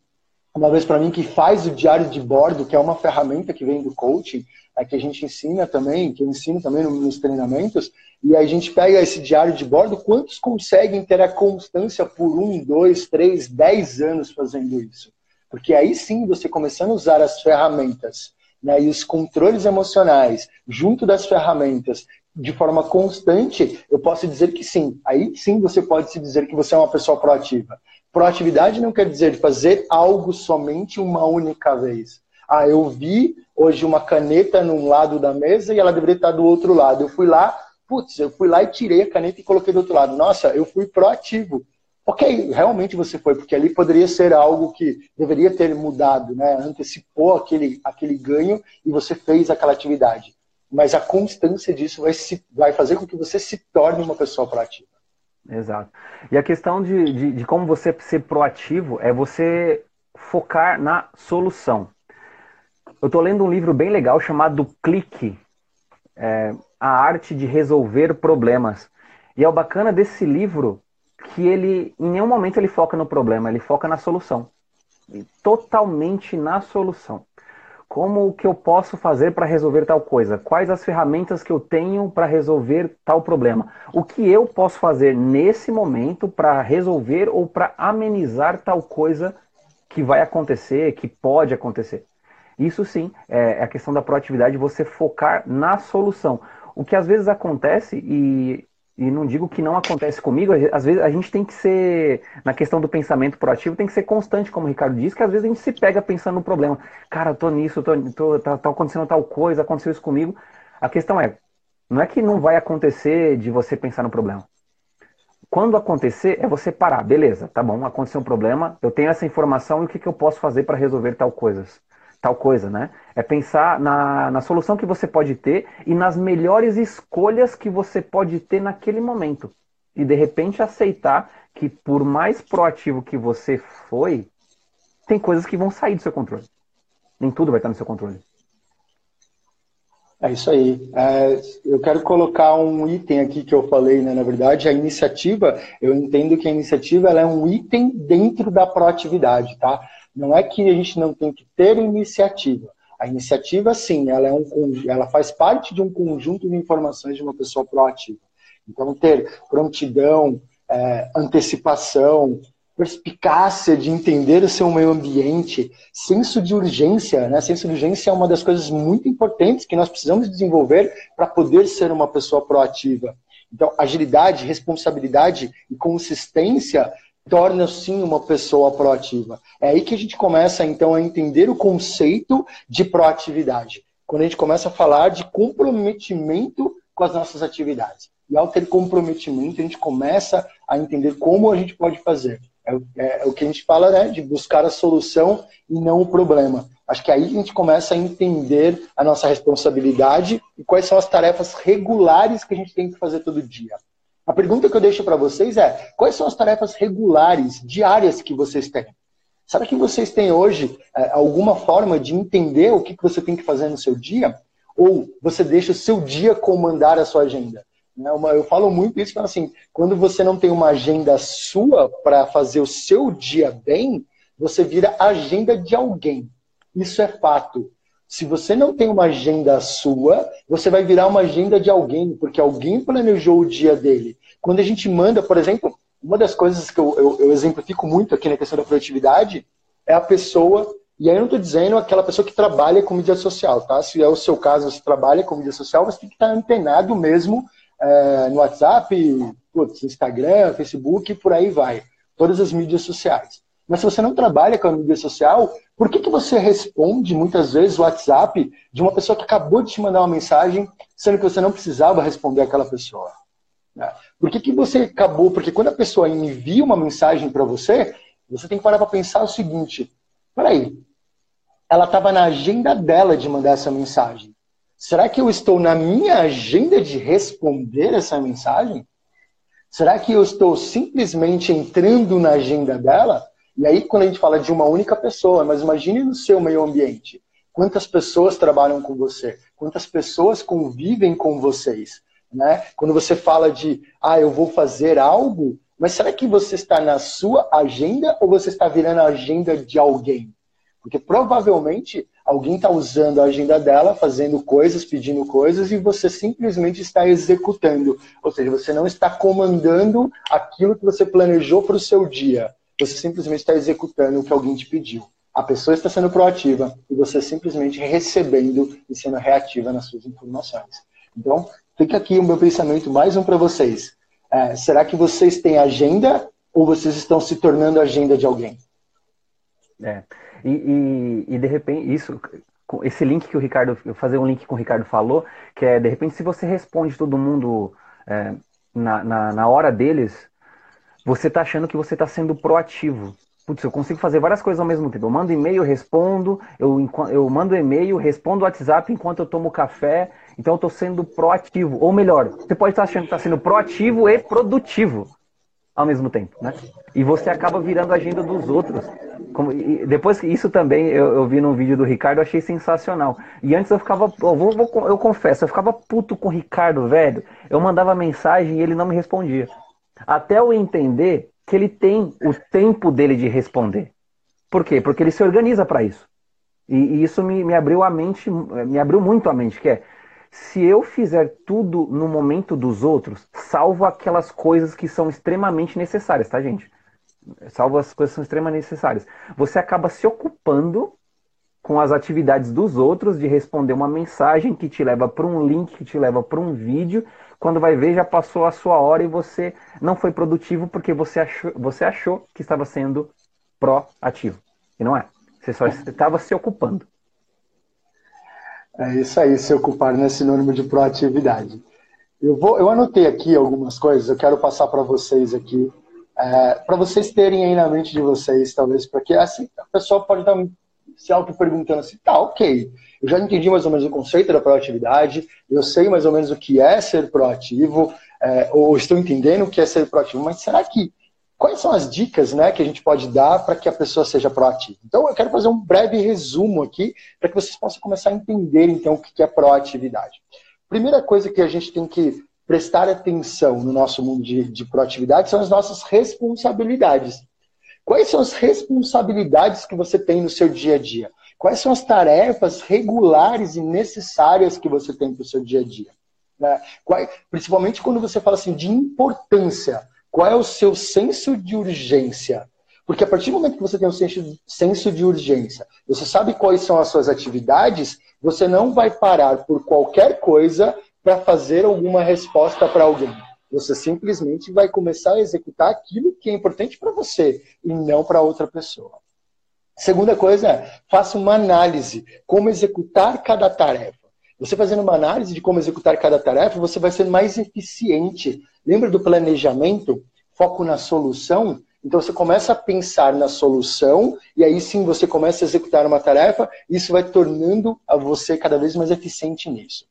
uma vez para mim que faz o diário de bordo, que é uma ferramenta que vem do coaching, é, que a gente ensina também, que eu ensino também nos treinamentos, e a gente pega esse diário de bordo, quantos conseguem ter a constância por um, dois, três, dez anos fazendo isso? Porque aí sim você começando a usar as ferramentas né, e os controles emocionais junto das ferramentas de forma constante, eu posso dizer que sim. Aí sim você pode se dizer que você é uma pessoa proativa. Proatividade não quer dizer fazer algo somente uma única vez. Ah, eu vi hoje uma caneta num lado da mesa e ela deveria estar do outro lado. Eu fui lá, putz, eu fui lá e tirei a caneta e coloquei do outro lado. Nossa, eu fui proativo. Ok, realmente você foi, porque ali poderia ser algo que deveria ter mudado, né? Antecipou aquele, aquele ganho e você fez aquela atividade. Mas a constância disso vai, se, vai fazer com que você se torne uma pessoa proativa. Exato. E a questão de, de, de como você ser proativo é você focar na solução. Eu estou lendo um livro bem legal chamado Clique, é, A Arte de Resolver Problemas. E é o bacana desse livro que ele, em nenhum momento, ele foca no problema, ele foca na solução. Totalmente na solução. Como que eu posso fazer para resolver tal coisa? Quais as ferramentas que eu tenho para resolver tal problema? O que eu posso fazer nesse momento para resolver ou para amenizar tal coisa que vai acontecer, que pode acontecer? Isso sim é, é a questão da proatividade, você focar na solução. O que às vezes acontece, e e não digo que não acontece comigo, às vezes a gente tem que ser, na questão do pensamento proativo, tem que ser constante, como o Ricardo disse, que às vezes a gente se pega pensando no problema. Cara, tô nisso, tô, tô, tá, tá acontecendo tal coisa, aconteceu isso comigo. A questão é, não é que não vai acontecer de você pensar no problema. Quando acontecer, é você parar, beleza, tá bom, aconteceu um problema, eu tenho essa informação e o que, que eu posso fazer para resolver tal coisas tal coisa, né? É pensar na, na solução que você pode ter e nas melhores escolhas que você pode ter naquele momento. E de repente aceitar que por mais proativo que você foi, tem coisas que vão sair do seu controle. Nem tudo vai estar no seu controle. É isso aí. É, eu quero colocar um item aqui que eu falei, né? Na verdade, a iniciativa, eu entendo que a iniciativa ela é um item dentro da proatividade, tá? Não é que a gente não tem que ter iniciativa. A iniciativa, sim, ela, é um, ela faz parte de um conjunto de informações de uma pessoa proativa. Então, ter prontidão, é, antecipação, perspicácia de entender o seu meio ambiente, senso de urgência, né? Senso de urgência é uma das coisas muito importantes que nós precisamos desenvolver para poder ser uma pessoa proativa. Então, agilidade, responsabilidade e consistência torna sim uma pessoa proativa. É aí que a gente começa então a entender o conceito de proatividade. Quando a gente começa a falar de comprometimento com as nossas atividades. E ao ter comprometimento, a gente começa a entender como a gente pode fazer. É, é, é o que a gente fala, né, de buscar a solução e não o problema. Acho que aí a gente começa a entender a nossa responsabilidade e quais são as tarefas regulares que a gente tem que fazer todo dia. A pergunta que eu deixo para vocês é: quais são as tarefas regulares, diárias que vocês têm? Será que vocês têm hoje é, alguma forma de entender o que, que você tem que fazer no seu dia? Ou você deixa o seu dia comandar a sua agenda? Né, eu falo muito isso, assim, quando você não tem uma agenda sua para fazer o seu dia bem, você vira agenda de alguém. Isso é fato. Se você não tem uma agenda sua, você vai virar uma agenda de alguém, porque alguém planejou o dia dele. Quando a gente manda, por exemplo, uma das coisas que eu, eu, eu exemplifico muito aqui na questão da produtividade é a pessoa, e aí eu não estou dizendo aquela pessoa que trabalha com mídia social, tá? Se é o seu caso, você trabalha com mídia social, você tem que estar antenado mesmo é, no WhatsApp, putz, Instagram, Facebook, por aí vai. Todas as mídias sociais. Mas se você não trabalha com a mídia social, por que, que você responde muitas vezes o WhatsApp de uma pessoa que acabou de te mandar uma mensagem, sendo que você não precisava responder aquela pessoa? Né? Por que, que você acabou? Porque quando a pessoa envia uma mensagem para você, você tem que parar para pensar o seguinte: peraí, ela estava na agenda dela de mandar essa mensagem. Será que eu estou na minha agenda de responder essa mensagem? Será que eu estou simplesmente entrando na agenda dela? E aí, quando a gente fala de uma única pessoa, mas imagine no seu meio ambiente. Quantas pessoas trabalham com você? Quantas pessoas convivem com vocês? Né? Quando você fala de, ah, eu vou fazer algo, mas será que você está na sua agenda ou você está virando a agenda de alguém? Porque provavelmente alguém está usando a agenda dela, fazendo coisas, pedindo coisas, e você simplesmente está executando. Ou seja, você não está comandando aquilo que você planejou para o seu dia. Você simplesmente está executando o que alguém te pediu. A pessoa está sendo proativa e você simplesmente recebendo e sendo reativa nas suas informações. Então, fica aqui o meu pensamento, mais um para vocês. É, será que vocês têm agenda ou vocês estão se tornando agenda de alguém? É. E, e, e de repente, isso, esse link que o Ricardo, fazer um link com o Ricardo falou, que é, de repente, se você responde todo mundo é, na, na, na, hora deles, você está achando que você está sendo proativo. Putz, eu consigo fazer várias coisas ao mesmo tempo. Eu mando e-mail, respondo, eu, eu mando e-mail, respondo WhatsApp enquanto eu tomo café. Então eu estou sendo proativo. Ou melhor, você pode estar achando que está sendo proativo e produtivo ao mesmo tempo, né? E você acaba virando a agenda dos outros. Como, depois que isso também eu, eu, vi num vídeo do Ricardo, achei sensacional. E antes eu ficava, eu, vou, vou, eu confesso, eu ficava puto com o Ricardo, velho. Eu mandava mensagem e ele não me respondia. Até eu entender que ele tem o tempo dele de responder. Por quê? Porque ele se organiza para isso. E, e isso me, me abriu a mente, me abriu muito a mente, que é se eu fizer tudo no momento dos outros, salvo aquelas coisas que são extremamente necessárias, tá, gente? Salvo as coisas que são extremamente necessárias. Você acaba se ocupando com as atividades dos outros, de responder uma mensagem que te leva para um link, que te leva para um vídeo. Quando vai ver, já passou a sua hora e você não foi produtivo porque você achou, você achou que estava sendo proativo. E não é. Você só estava se ocupando. É isso aí, se ocupar não é sinônimo de proatividade. Eu, vou, eu anotei aqui algumas coisas, eu quero passar para vocês aqui, é, para vocês terem aí na mente de vocês, talvez, porque assim, a pessoa pode estar se auto-perguntando assim, tá, ok, eu já entendi mais ou menos o conceito da proatividade, eu sei mais ou menos o que é ser proativo, é, ou estou entendendo o que é ser proativo, mas será que quais são as dicas né, que a gente pode dar para que a pessoa seja proativa? Então, eu quero fazer um breve resumo aqui para que vocês possam começar a entender, então, o que é proatividade. Primeira coisa que a gente tem que prestar atenção no nosso mundo de, de proatividade são as nossas responsabilidades. Quais são as responsabilidades que você tem no seu dia a dia? Quais são as tarefas regulares e necessárias que você tem para o seu dia a dia? Né? Principalmente quando você fala assim de importância. Qual é o seu senso de urgência? Porque a partir do momento que você tem um senso de urgência, você sabe quais são as suas atividades, você não vai parar por qualquer coisa para fazer alguma resposta para alguém. Você simplesmente vai começar a executar aquilo que é importante para você e não para outra pessoa. Segunda coisa é, faça uma análise, como executar cada tarefa. Você fazendo uma análise de como executar cada tarefa, você vai ser mais eficiente. Lembra do planejamento? Foco na solução? Então você começa a pensar na solução e aí sim você começa a executar uma tarefa isso vai tornando a você cada vez mais eficiente nisso.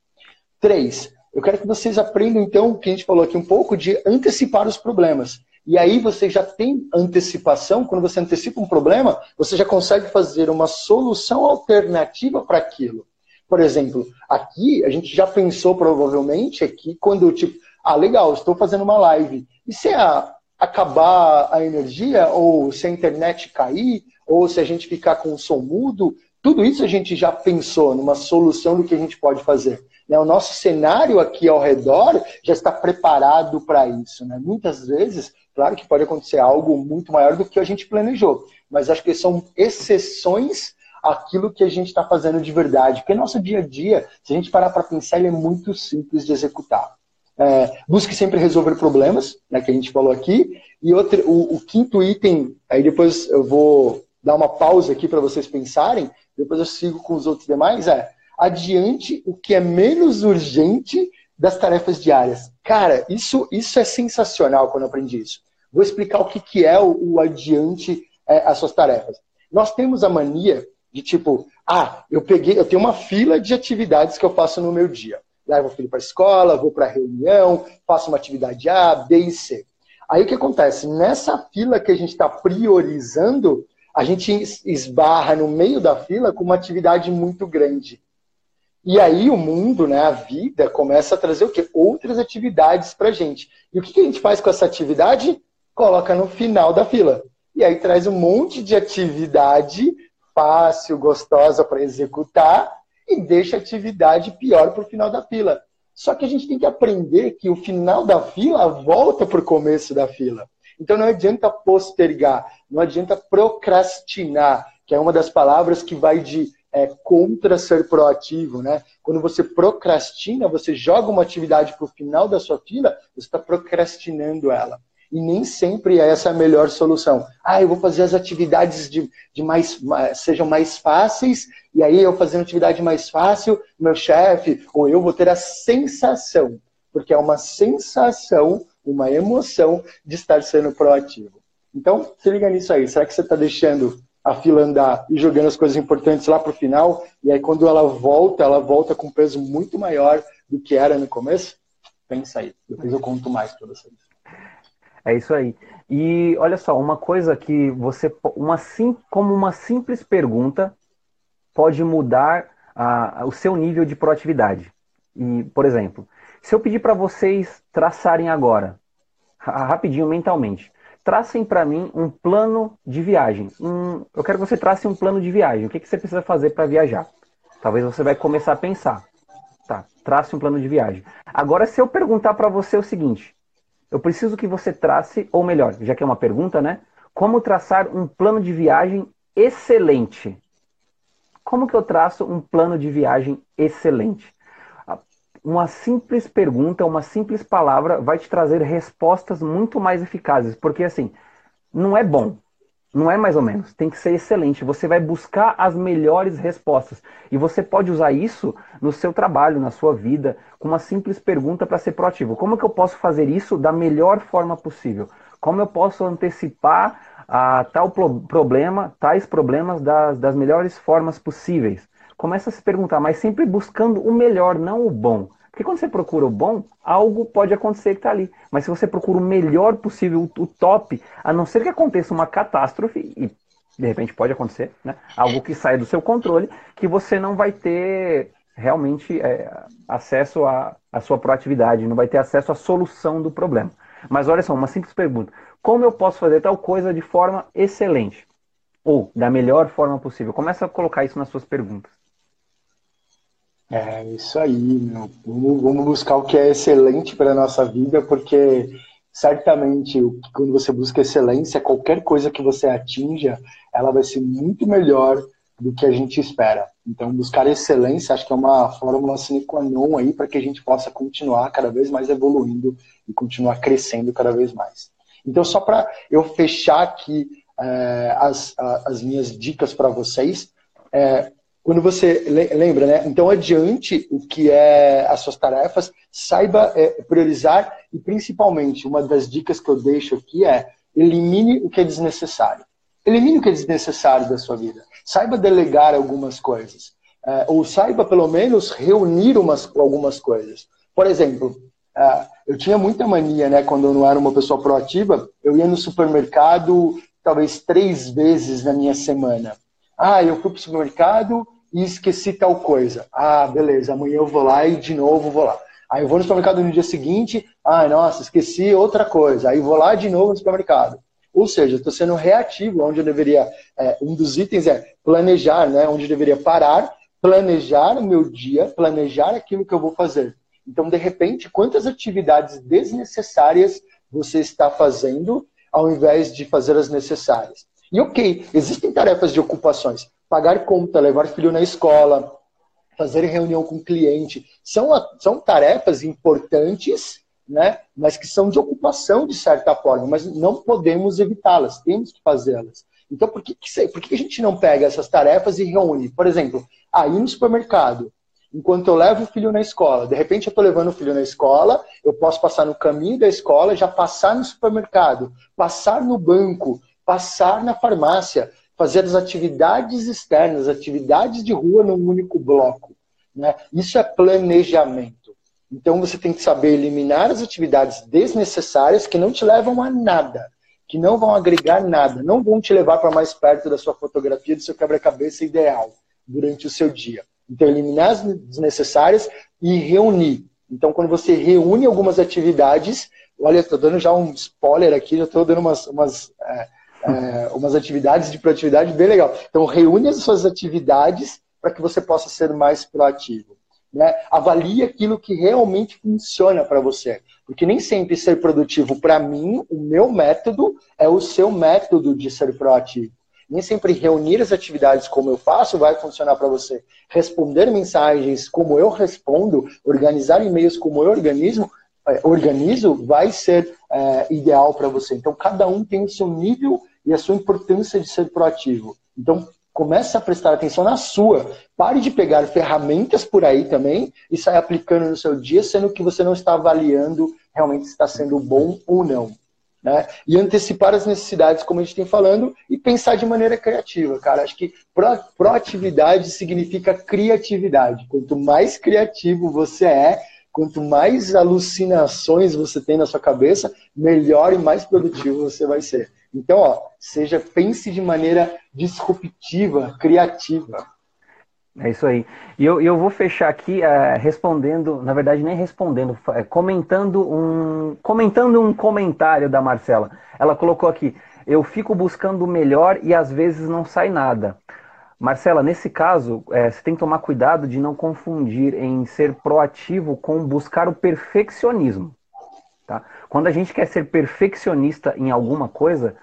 Três, eu quero que vocês aprendam então o que a gente falou aqui um pouco de antecipar os problemas. E aí você já tem antecipação, quando você antecipa um problema, você já consegue fazer uma solução alternativa para aquilo. Por exemplo, aqui a gente já pensou provavelmente aqui quando tipo, ah, legal, estou fazendo uma live. E se a, acabar a energia, ou se a internet cair, ou se a gente ficar com o som mudo, tudo isso a gente já pensou numa solução do que a gente pode fazer. Né? O nosso cenário aqui ao redor já está preparado para isso. Né? Muitas vezes, claro que pode acontecer algo muito maior do que a gente planejou, mas acho que são exceções aquilo que a gente está fazendo de verdade. Porque nosso dia a dia, se a gente parar para pensar, ele é muito simples de executar. É, busque sempre resolver problemas, né, que a gente falou aqui. E outro, o, o quinto item, aí depois eu vou dar uma pausa aqui para vocês pensarem, depois eu sigo com os outros demais, é adiante o que é menos urgente das tarefas diárias. Cara, isso, isso é sensacional quando eu aprendi isso. Vou explicar o que, que é o, o adiante é, as suas tarefas. Nós temos a mania de tipo, ah, eu peguei, eu tenho uma fila de atividades que eu faço no meu dia. Levo o filho para a escola, vou para reunião, faço uma atividade A, B e C. Aí o que acontece? Nessa fila que a gente está priorizando, a gente esbarra no meio da fila com uma atividade muito grande. E aí o mundo, né, a vida, começa a trazer o quê? Outras atividades para a gente. E o que a gente faz com essa atividade? Coloca no final da fila. E aí traz um monte de atividade fácil, gostosa para executar e deixa a atividade pior para o final da fila. Só que a gente tem que aprender que o final da fila volta para o começo da fila. Então não adianta postergar, não adianta procrastinar, que é uma das palavras que vai de é, contra ser proativo, né? Quando você procrastina, você joga uma atividade para o final da sua fila, você está procrastinando ela. E nem sempre é essa a melhor solução. Ah, eu vou fazer as atividades de, de mais, sejam mais fáceis, e aí eu fazendo atividade mais fácil, meu chefe ou eu vou ter a sensação, porque é uma sensação, uma emoção de estar sendo proativo. Então, se liga nisso aí. Será que você está deixando a fila andar e jogando as coisas importantes lá para o final? E aí, quando ela volta, ela volta com um peso muito maior do que era no começo? Pensa aí. Depois eu conto mais para vocês. É isso aí. E olha só, uma coisa que você, uma sim, como uma simples pergunta pode mudar a, o seu nível de proatividade. E, por exemplo, se eu pedir para vocês traçarem agora, rapidinho mentalmente, tracem para mim um plano de viagem. Um, eu quero que você trace um plano de viagem. O que, que você precisa fazer para viajar? Talvez você vai começar a pensar. Tá, trace um plano de viagem. Agora, se eu perguntar para você o seguinte, eu preciso que você trace, ou melhor, já que é uma pergunta, né? Como traçar um plano de viagem excelente? Como que eu traço um plano de viagem excelente? Uma simples pergunta, uma simples palavra vai te trazer respostas muito mais eficazes, porque assim, não é bom, não é mais ou menos, tem que ser excelente. Você vai buscar as melhores respostas. E você pode usar isso no seu trabalho, na sua vida, com uma simples pergunta para ser proativo. Como que eu posso fazer isso da melhor forma possível? Como eu posso antecipar a tal problema, tais problemas das, das melhores formas possíveis? Começa a se perguntar, mas sempre buscando o melhor, não o bom. Porque quando você procura o bom, algo pode acontecer que está ali. Mas se você procura o melhor possível, o top, a não ser que aconteça uma catástrofe, e de repente pode acontecer, né? algo que sai do seu controle, que você não vai ter realmente é, acesso à, à sua proatividade, não vai ter acesso à solução do problema. Mas olha só, uma simples pergunta: como eu posso fazer tal coisa de forma excelente? Ou da melhor forma possível? Começa a colocar isso nas suas perguntas. É isso aí, meu. Vamos, vamos buscar o que é excelente para a nossa vida, porque certamente quando você busca excelência, qualquer coisa que você atinja, ela vai ser muito melhor do que a gente espera. Então, buscar excelência acho que é uma fórmula sine qua non aí para que a gente possa continuar cada vez mais evoluindo e continuar crescendo cada vez mais. Então, só para eu fechar aqui é, as, as minhas dicas para vocês, é, quando você lembra, né? Então, adiante o que é as suas tarefas, saiba é, priorizar e, principalmente, uma das dicas que eu deixo aqui é elimine o que é desnecessário. Elimine o que é desnecessário da sua vida. Saiba delegar algumas coisas. É, ou saiba, pelo menos, reunir umas, algumas coisas. Por exemplo, é, eu tinha muita mania, né? Quando eu não era uma pessoa proativa, eu ia no supermercado talvez três vezes na minha semana. Ah, eu fui para o supermercado, e esqueci tal coisa. Ah, beleza, amanhã eu vou lá e de novo vou lá. Aí eu vou no supermercado no dia seguinte, ah, nossa, esqueci outra coisa. Aí vou lá de novo no supermercado. Ou seja, estou sendo reativo, onde eu deveria. É, um dos itens é planejar, né? Onde eu deveria parar, planejar o meu dia, planejar aquilo que eu vou fazer. Então, de repente, quantas atividades desnecessárias você está fazendo ao invés de fazer as necessárias? E ok, existem tarefas de ocupações pagar conta, levar filho na escola, fazer reunião com cliente. São, são tarefas importantes, né? mas que são de ocupação de certa forma, mas não podemos evitá-las, temos que fazê-las. Então, por que, por que a gente não pega essas tarefas e reúne? Por exemplo, aí no supermercado, enquanto eu levo o filho na escola, de repente eu estou levando o filho na escola, eu posso passar no caminho da escola, já passar no supermercado, passar no banco, passar na farmácia, fazer as atividades externas, atividades de rua num único bloco. Né? Isso é planejamento. Então você tem que saber eliminar as atividades desnecessárias que não te levam a nada, que não vão agregar nada, não vão te levar para mais perto da sua fotografia, do seu quebra-cabeça ideal durante o seu dia. Então, eliminar as desnecessárias e reunir. Então, quando você reúne algumas atividades, olha, estou dando já um spoiler aqui, já estou dando umas, umas é, é, umas atividades de proatividade bem legal. Então, reúne as suas atividades para que você possa ser mais proativo. Né? Avalie aquilo que realmente funciona para você. Porque nem sempre ser produtivo, para mim, o meu método é o seu método de ser proativo. Nem sempre reunir as atividades como eu faço vai funcionar para você. Responder mensagens como eu respondo, organizar e-mails como eu organizo, é, organizo vai ser é, ideal para você. Então, cada um tem o seu nível e a sua importância de ser proativo. Então, comece a prestar atenção na sua. Pare de pegar ferramentas por aí também e sair aplicando no seu dia, sendo que você não está avaliando realmente se está sendo bom ou não. Né? E antecipar as necessidades, como a gente tem falando, e pensar de maneira criativa, cara. Acho que pro, proatividade significa criatividade. Quanto mais criativo você é, Quanto mais alucinações você tem na sua cabeça, melhor e mais produtivo você vai ser. Então, ó, seja pense de maneira disruptiva, criativa. É isso aí. E eu, eu vou fechar aqui é, respondendo, na verdade nem respondendo, é, comentando um, comentando um comentário da Marcela. Ela colocou aqui: eu fico buscando o melhor e às vezes não sai nada. Marcela, nesse caso, é, você tem que tomar cuidado de não confundir em ser proativo com buscar o perfeccionismo. Tá? Quando a gente quer ser perfeccionista em alguma coisa,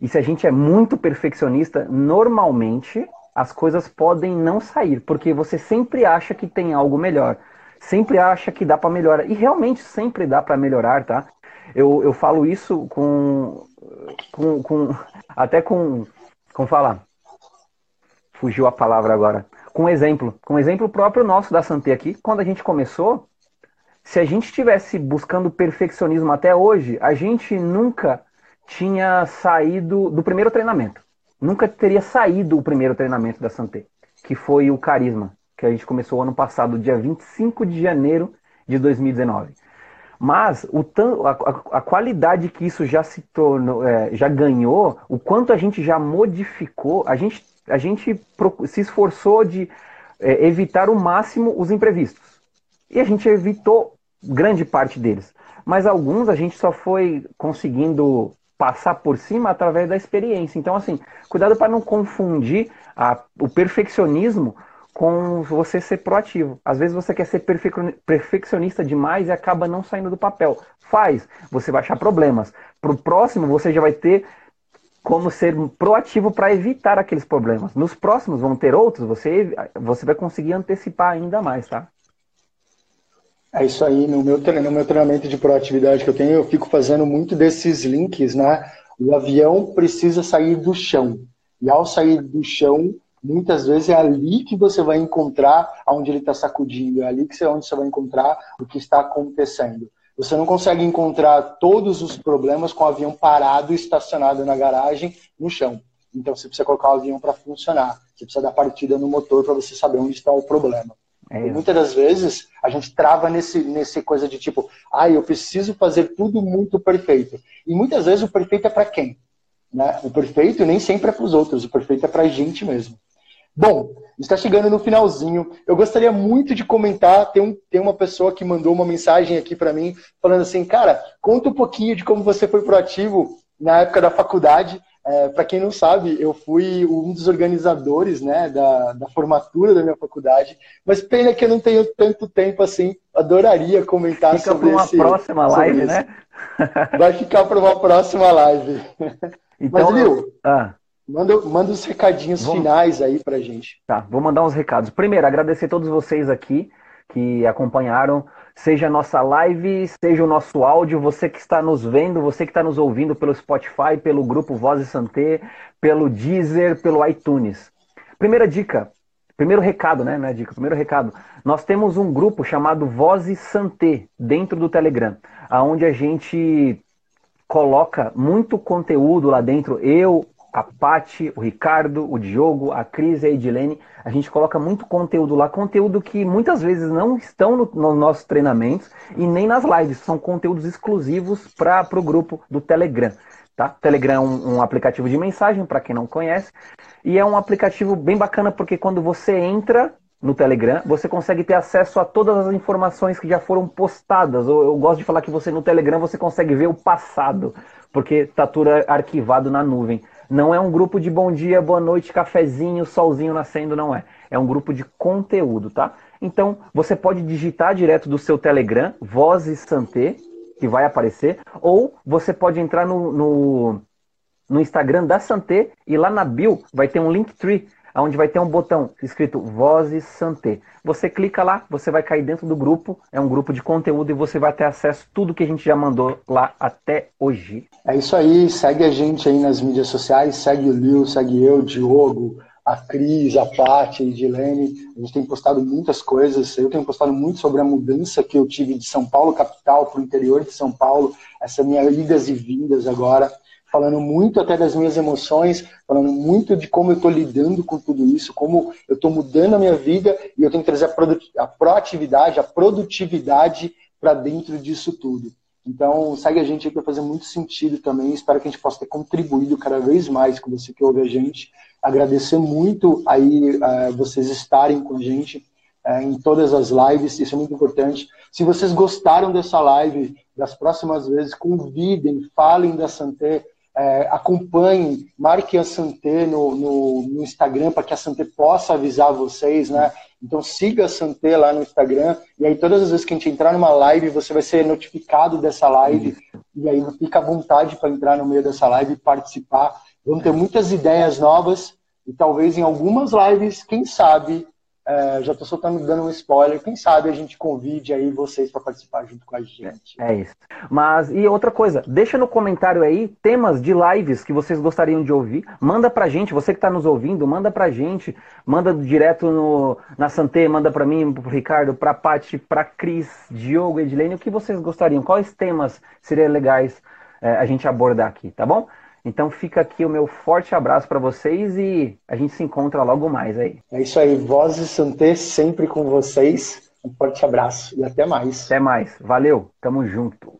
e se a gente é muito perfeccionista, normalmente as coisas podem não sair, porque você sempre acha que tem algo melhor, sempre acha que dá para melhorar, e realmente sempre dá para melhorar, tá? Eu, eu falo isso com, com, com até com, como falar, fugiu a palavra agora. Com exemplo, com exemplo próprio nosso da Santé aqui, quando a gente começou, se a gente estivesse buscando perfeccionismo até hoje, a gente nunca tinha saído do primeiro treinamento. Nunca teria saído o primeiro treinamento da Santé, que foi o Carisma, que a gente começou ano passado, dia 25 de janeiro de 2019. Mas o a, a, qualidade que isso já se tornou, é, já ganhou, o quanto a gente já modificou, a gente a gente se esforçou de é, evitar o máximo os imprevistos. E a gente evitou grande parte deles. Mas alguns a gente só foi conseguindo passar por cima através da experiência. Então, assim, cuidado para não confundir a, o perfeccionismo com você ser proativo. Às vezes você quer ser perfeccionista demais e acaba não saindo do papel. Faz, você vai achar problemas. Para o próximo, você já vai ter como ser proativo para evitar aqueles problemas. Nos próximos vão ter outros, você, você vai conseguir antecipar ainda mais, tá? É isso aí, no meu, no meu treinamento de proatividade que eu tenho, eu fico fazendo muito desses links, né? O avião precisa sair do chão. E ao sair do chão, muitas vezes é ali que você vai encontrar onde ele está sacudindo, é ali que você, onde você vai encontrar o que está acontecendo. Você não consegue encontrar todos os problemas com o avião parado, estacionado na garagem, no chão. Então você precisa colocar o avião para funcionar. Você precisa dar partida no motor para você saber onde está o problema. É muitas das vezes a gente trava nesse, nesse coisa de tipo, ah, eu preciso fazer tudo muito perfeito. E muitas vezes o perfeito é para quem? Né? O perfeito nem sempre é para os outros, o perfeito é para a gente mesmo. Bom, está chegando no finalzinho. Eu gostaria muito de comentar. Tem, um, tem uma pessoa que mandou uma mensagem aqui para mim, falando assim: cara, conta um pouquinho de como você foi proativo na época da faculdade. É, para quem não sabe, eu fui um dos organizadores né, da, da formatura da minha faculdade, mas pena que eu não tenho tanto tempo assim. Adoraria comentar Fica sobre uma próxima live, né? Vai ficar para uma próxima live. Então, mas, viu? Ah. Manda, manda os recadinhos Vamos... finais aí pra gente. Tá, vou mandar uns recados. Primeiro, agradecer a todos vocês aqui que acompanharam, seja a nossa live, seja o nosso áudio, você que está nos vendo, você que está nos ouvindo pelo Spotify, pelo grupo Voz e Santé, pelo Deezer, pelo iTunes. Primeira dica, primeiro recado, né, né, dica, primeiro recado. Nós temos um grupo chamado Voz e Santé dentro do Telegram, aonde a gente coloca muito conteúdo lá dentro. Eu, a Pati, o Ricardo, o Diogo, a Cris e a Edilene. A gente coloca muito conteúdo lá, conteúdo que muitas vezes não estão nos no nossos treinamentos e nem nas lives. São conteúdos exclusivos para o grupo do Telegram. Tá? Telegram é um, um aplicativo de mensagem, para quem não conhece, e é um aplicativo bem bacana porque quando você entra no Telegram, você consegue ter acesso a todas as informações que já foram postadas. Eu, eu gosto de falar que você no Telegram você consegue ver o passado, porque está tudo arquivado na nuvem. Não é um grupo de bom dia, boa noite, cafezinho, solzinho nascendo, não é. É um grupo de conteúdo, tá? Então, você pode digitar direto do seu Telegram, Voz e Santé, que vai aparecer, ou você pode entrar no, no, no Instagram da Santé e lá na bio vai ter um Linktree, onde vai ter um botão escrito Vozes Santé. Você clica lá, você vai cair dentro do grupo, é um grupo de conteúdo e você vai ter acesso a tudo que a gente já mandou lá até hoje. É isso aí, segue a gente aí nas mídias sociais, segue o Lil, segue eu, Diogo, a Cris, a Paty, a Edilene. A gente tem postado muitas coisas. Eu tenho postado muito sobre a mudança que eu tive de São Paulo, capital, para o interior de São Paulo, essa minha idas e vindas agora falando muito até das minhas emoções, falando muito de como eu estou lidando com tudo isso, como eu estou mudando a minha vida e eu tenho que trazer a, a proatividade, a produtividade para dentro disso tudo. Então, segue a gente aí para fazer muito sentido também. Espero que a gente possa ter contribuído cada vez mais com você que ouve a gente. Agradecer muito aí uh, vocês estarem com a gente uh, em todas as lives, isso é muito importante. Se vocês gostaram dessa live, das próximas vezes, convidem, falem da Santé, é, marque a Santé no, no, no Instagram para que a Santé possa avisar vocês, né? Então siga a Santé lá no Instagram e aí todas as vezes que a gente entrar numa live, você vai ser notificado dessa live e aí fica à vontade para entrar no meio dessa live e participar. Vamos ter muitas ideias novas e talvez em algumas lives, quem sabe, é, já estou soltando, dando um spoiler. Quem sabe a gente convide aí vocês para participar junto com a gente. É isso. Mas, e outra coisa, deixa no comentário aí temas de lives que vocês gostariam de ouvir. Manda pra gente, você que está nos ouvindo, manda pra gente. Manda direto no, na Santé, manda pra mim, pro Ricardo, pra Paty, pra Cris, Diogo, Edilene. O que vocês gostariam? Quais temas seriam legais é, a gente abordar aqui, tá bom? Então fica aqui o meu forte abraço para vocês e a gente se encontra logo mais aí. É isso aí, Vozes Santé sempre com vocês. Um forte abraço e até mais. Até mais. Valeu, tamo junto.